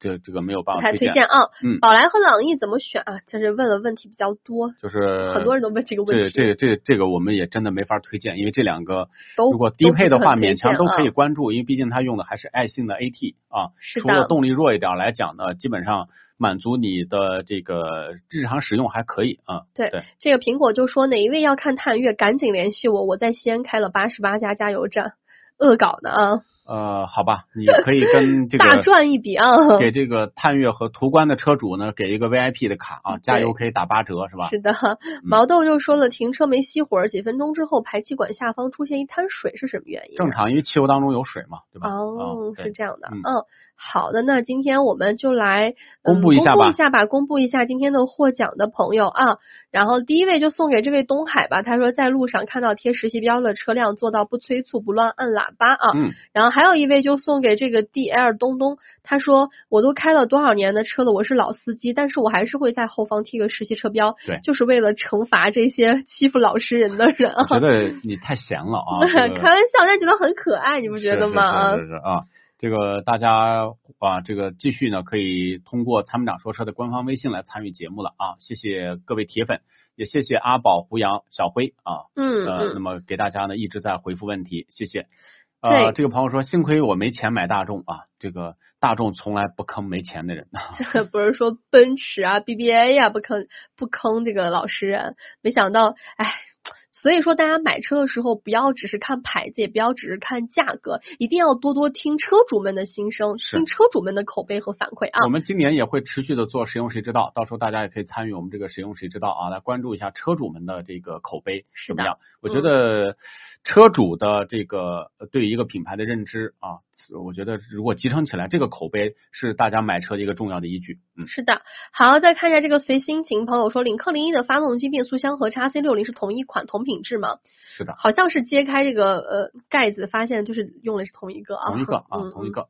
这这个没有办法推推荐啊。嗯宝来和朗逸怎么选啊？就是问的问题比较多，就是很多人都问这个问题。这这这这个我们也真的没法推荐，因为这两个都如果低配的话，勉强都可以关注，因为毕竟它用的还是爱信的 AT 啊。是除了动力弱一点来讲呢，基本上满足你的这个日常使用还可以啊。对对，这个苹果就说哪一位要看探岳，赶紧联系我，我在西安开了八十八家加油站，恶搞的啊，呃，好吧，你可以跟这个 大赚一笔啊。给这个探岳和途观的车主呢，给一个 VIP 的卡啊，加油可以打八折是吧？是的，毛豆就说了，停车没熄火，几分钟之后排气管下方出现一滩水，是什么原因啊？正常，因为汽油当中有水嘛，对吧？哦，啊是这样的，嗯嗯，好的，那今天我们就来、嗯、公布一下吧公布一下吧，公布一下今天的获奖的朋友啊。然后第一位就送给这位东海吧，他说在路上看到贴实习标的车辆，做到不催促、不乱按喇叭啊。嗯。然后还有一位就送给这个 DL 东东，他说我都开了多少年的车了，我是老司机，但是我还是会在后方贴个实习车标，对就是为了惩罚这些欺负老实人的人啊。觉得你太闲了啊！开玩笑，但觉得很可爱，你不觉得吗？是是是啊，这个大家啊，这个继续呢可以通过参谋长说车的官方微信来参与节目了啊！谢谢各位铁粉，也谢谢阿宝、胡杨、小辉啊，嗯呃，那嗯，么给大家呢一直在回复问题，谢谢。呃，对这个朋友说，幸亏我没钱买大众啊，这个大众从来不坑没钱的人。这 不是说奔驰啊、BBA 呀、不坑不坑这个老实人，没想到，哎。所以说，大家买车的时候不要只是看牌子，也不要只是看价格，一定要多多听车主们的心声，听车主们的口碑和反馈啊我。们今年也会持续的做使用谁知道，到时候大家也可以参与我们这个使用谁知道啊，来关注一下车主们的这个口碑怎么样？我嗯觉得车主的这个呃对于一个品牌的认知啊，我觉得如果集成起来，这个口碑是大家买车的一个重要的依据。嗯，是的，好，再看一下这个随心情朋友说，领克零一的发动机、变速箱和叉 C 六零是同一款同品质吗？是的，好像是揭开这个呃盖子，发现就是用的是同一个啊，同一个 啊嗯，同一个。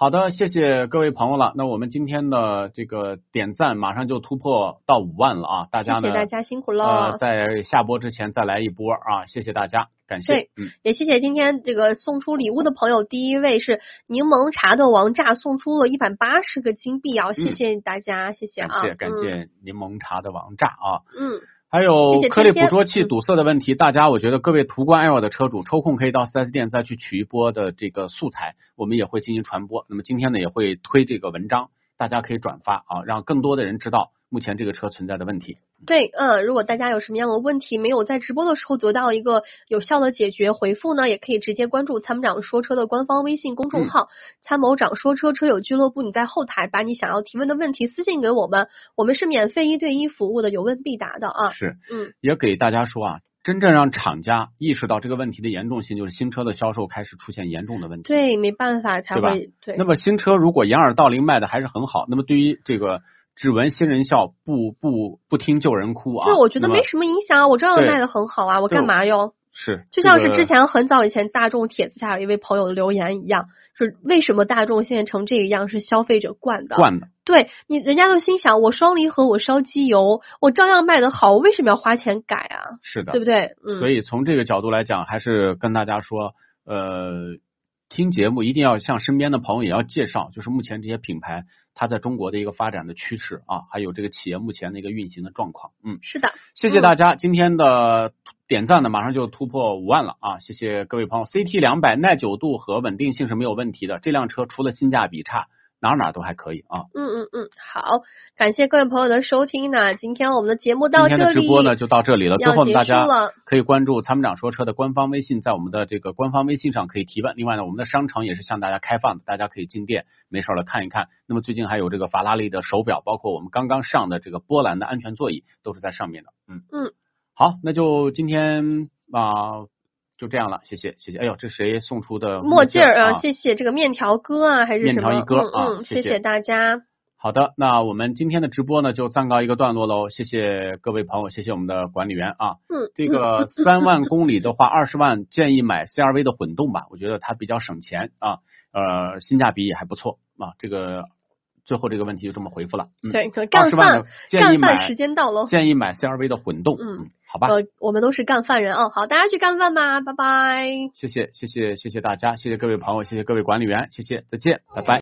好的，谢谢各位朋友了。那我们今天的这个点赞马上就突破到五万了啊！大家呢，谢谢大家辛苦了呃，在下播之前再来一波啊！谢谢大家，感谢。对嗯，也谢谢今天这个送出礼物的朋友，第一位是柠檬茶的王炸，送出了一百八十个金币啊！谢谢大家，谢谢啊，嗯感谢感谢柠檬茶的王炸啊！嗯，还有颗粒捕捉器堵塞的问题，大家我觉得各位途观 L 的车主抽空可以到 4S 店再去取一波的这个素材，我们也会进行传播。那么今天呢也会推这个文章，大家可以转发啊，让更多的人知道目前这个车存在的问题。对，嗯，如果大家有什么样的问题没有在直播的时候得到一个有效的解决回复呢，也可以直接关注参谋长说车的官方微信公众嗯号“参谋长说车车友俱乐部”，你在后台把你想要提问的问题私信给我们，我们是免费一对一服务的，有问必答的啊。是，嗯，也给大家说啊，真正让厂家意识到这个问题的严重性，就是新车的销售开始出现严重的问题。对，没办法才会对。那么新车如果掩耳盗铃卖的还是很好，那么对于这个只闻新人笑，不不不听旧人哭啊，就是我觉得没什么影响啊，我照样卖的很好啊，我干嘛哟？是，就像是之前很早以前大众帖子下有一位朋友的留言一样，是为什么大众现在成这个样是消费者惯的？惯的。对你，人家都心想，我双离合，我烧机油，我照样卖的好，我为什么要花钱改啊？是的，对不对？嗯，所以从这个角度来讲，还是跟大家说，呃，听节目一定要向身边的朋友也要介绍，就是目前这些品牌它在中国的一个发展的趋势啊，还有这个企业目前的一个运行的状况。嗯，是的，谢谢大家，今天的点赞呢马上就突破五万了啊！谢谢各位朋友，CT 两百耐久度和稳定性是没有问题的，这辆车除了性价比差，哪儿哪儿都还可以啊。嗯嗯嗯，好，感谢各位朋友的收听呢。今天我们的节目到这里，今天的直播呢就到这里了。最后呢，大家可以关注参谋长说车的官方微信，在我们的这个官方微信上可以提问。另外呢，我们的商场也是向大家开放的，大家可以进店没事儿了看一看。那么最近还有这个法拉利的手表，包括我们刚刚上的这个波兰的安全座椅，都是在上面的。嗯嗯，好，那就今天啊、就这样了，谢谢谢谢。哎呦，这谁送出的墨镜儿啊？啊，谢谢这个面条哥啊，还是？面条一哥啊嗯嗯，谢谢谢大家。好的，那我们今天的直播呢就暂告一个段落喽，谢谢各位朋友，谢谢我们的管理员啊。嗯，这个三万公里的话，二十万建议买 CRV 的混动吧，我觉得它比较省钱啊，呃，性价比也还不错啊。这个最后这个问题就这么回复了。嗯、对，干饭十万的建议买干饭时间到喽。建议买 CRV 的混动。嗯，好吧。呃，我们都是干饭人啊。好，大家去干饭吧，拜拜。谢谢谢谢谢谢大家，谢谢各位朋友，谢谢各位管理员，谢谢，再见，拜拜。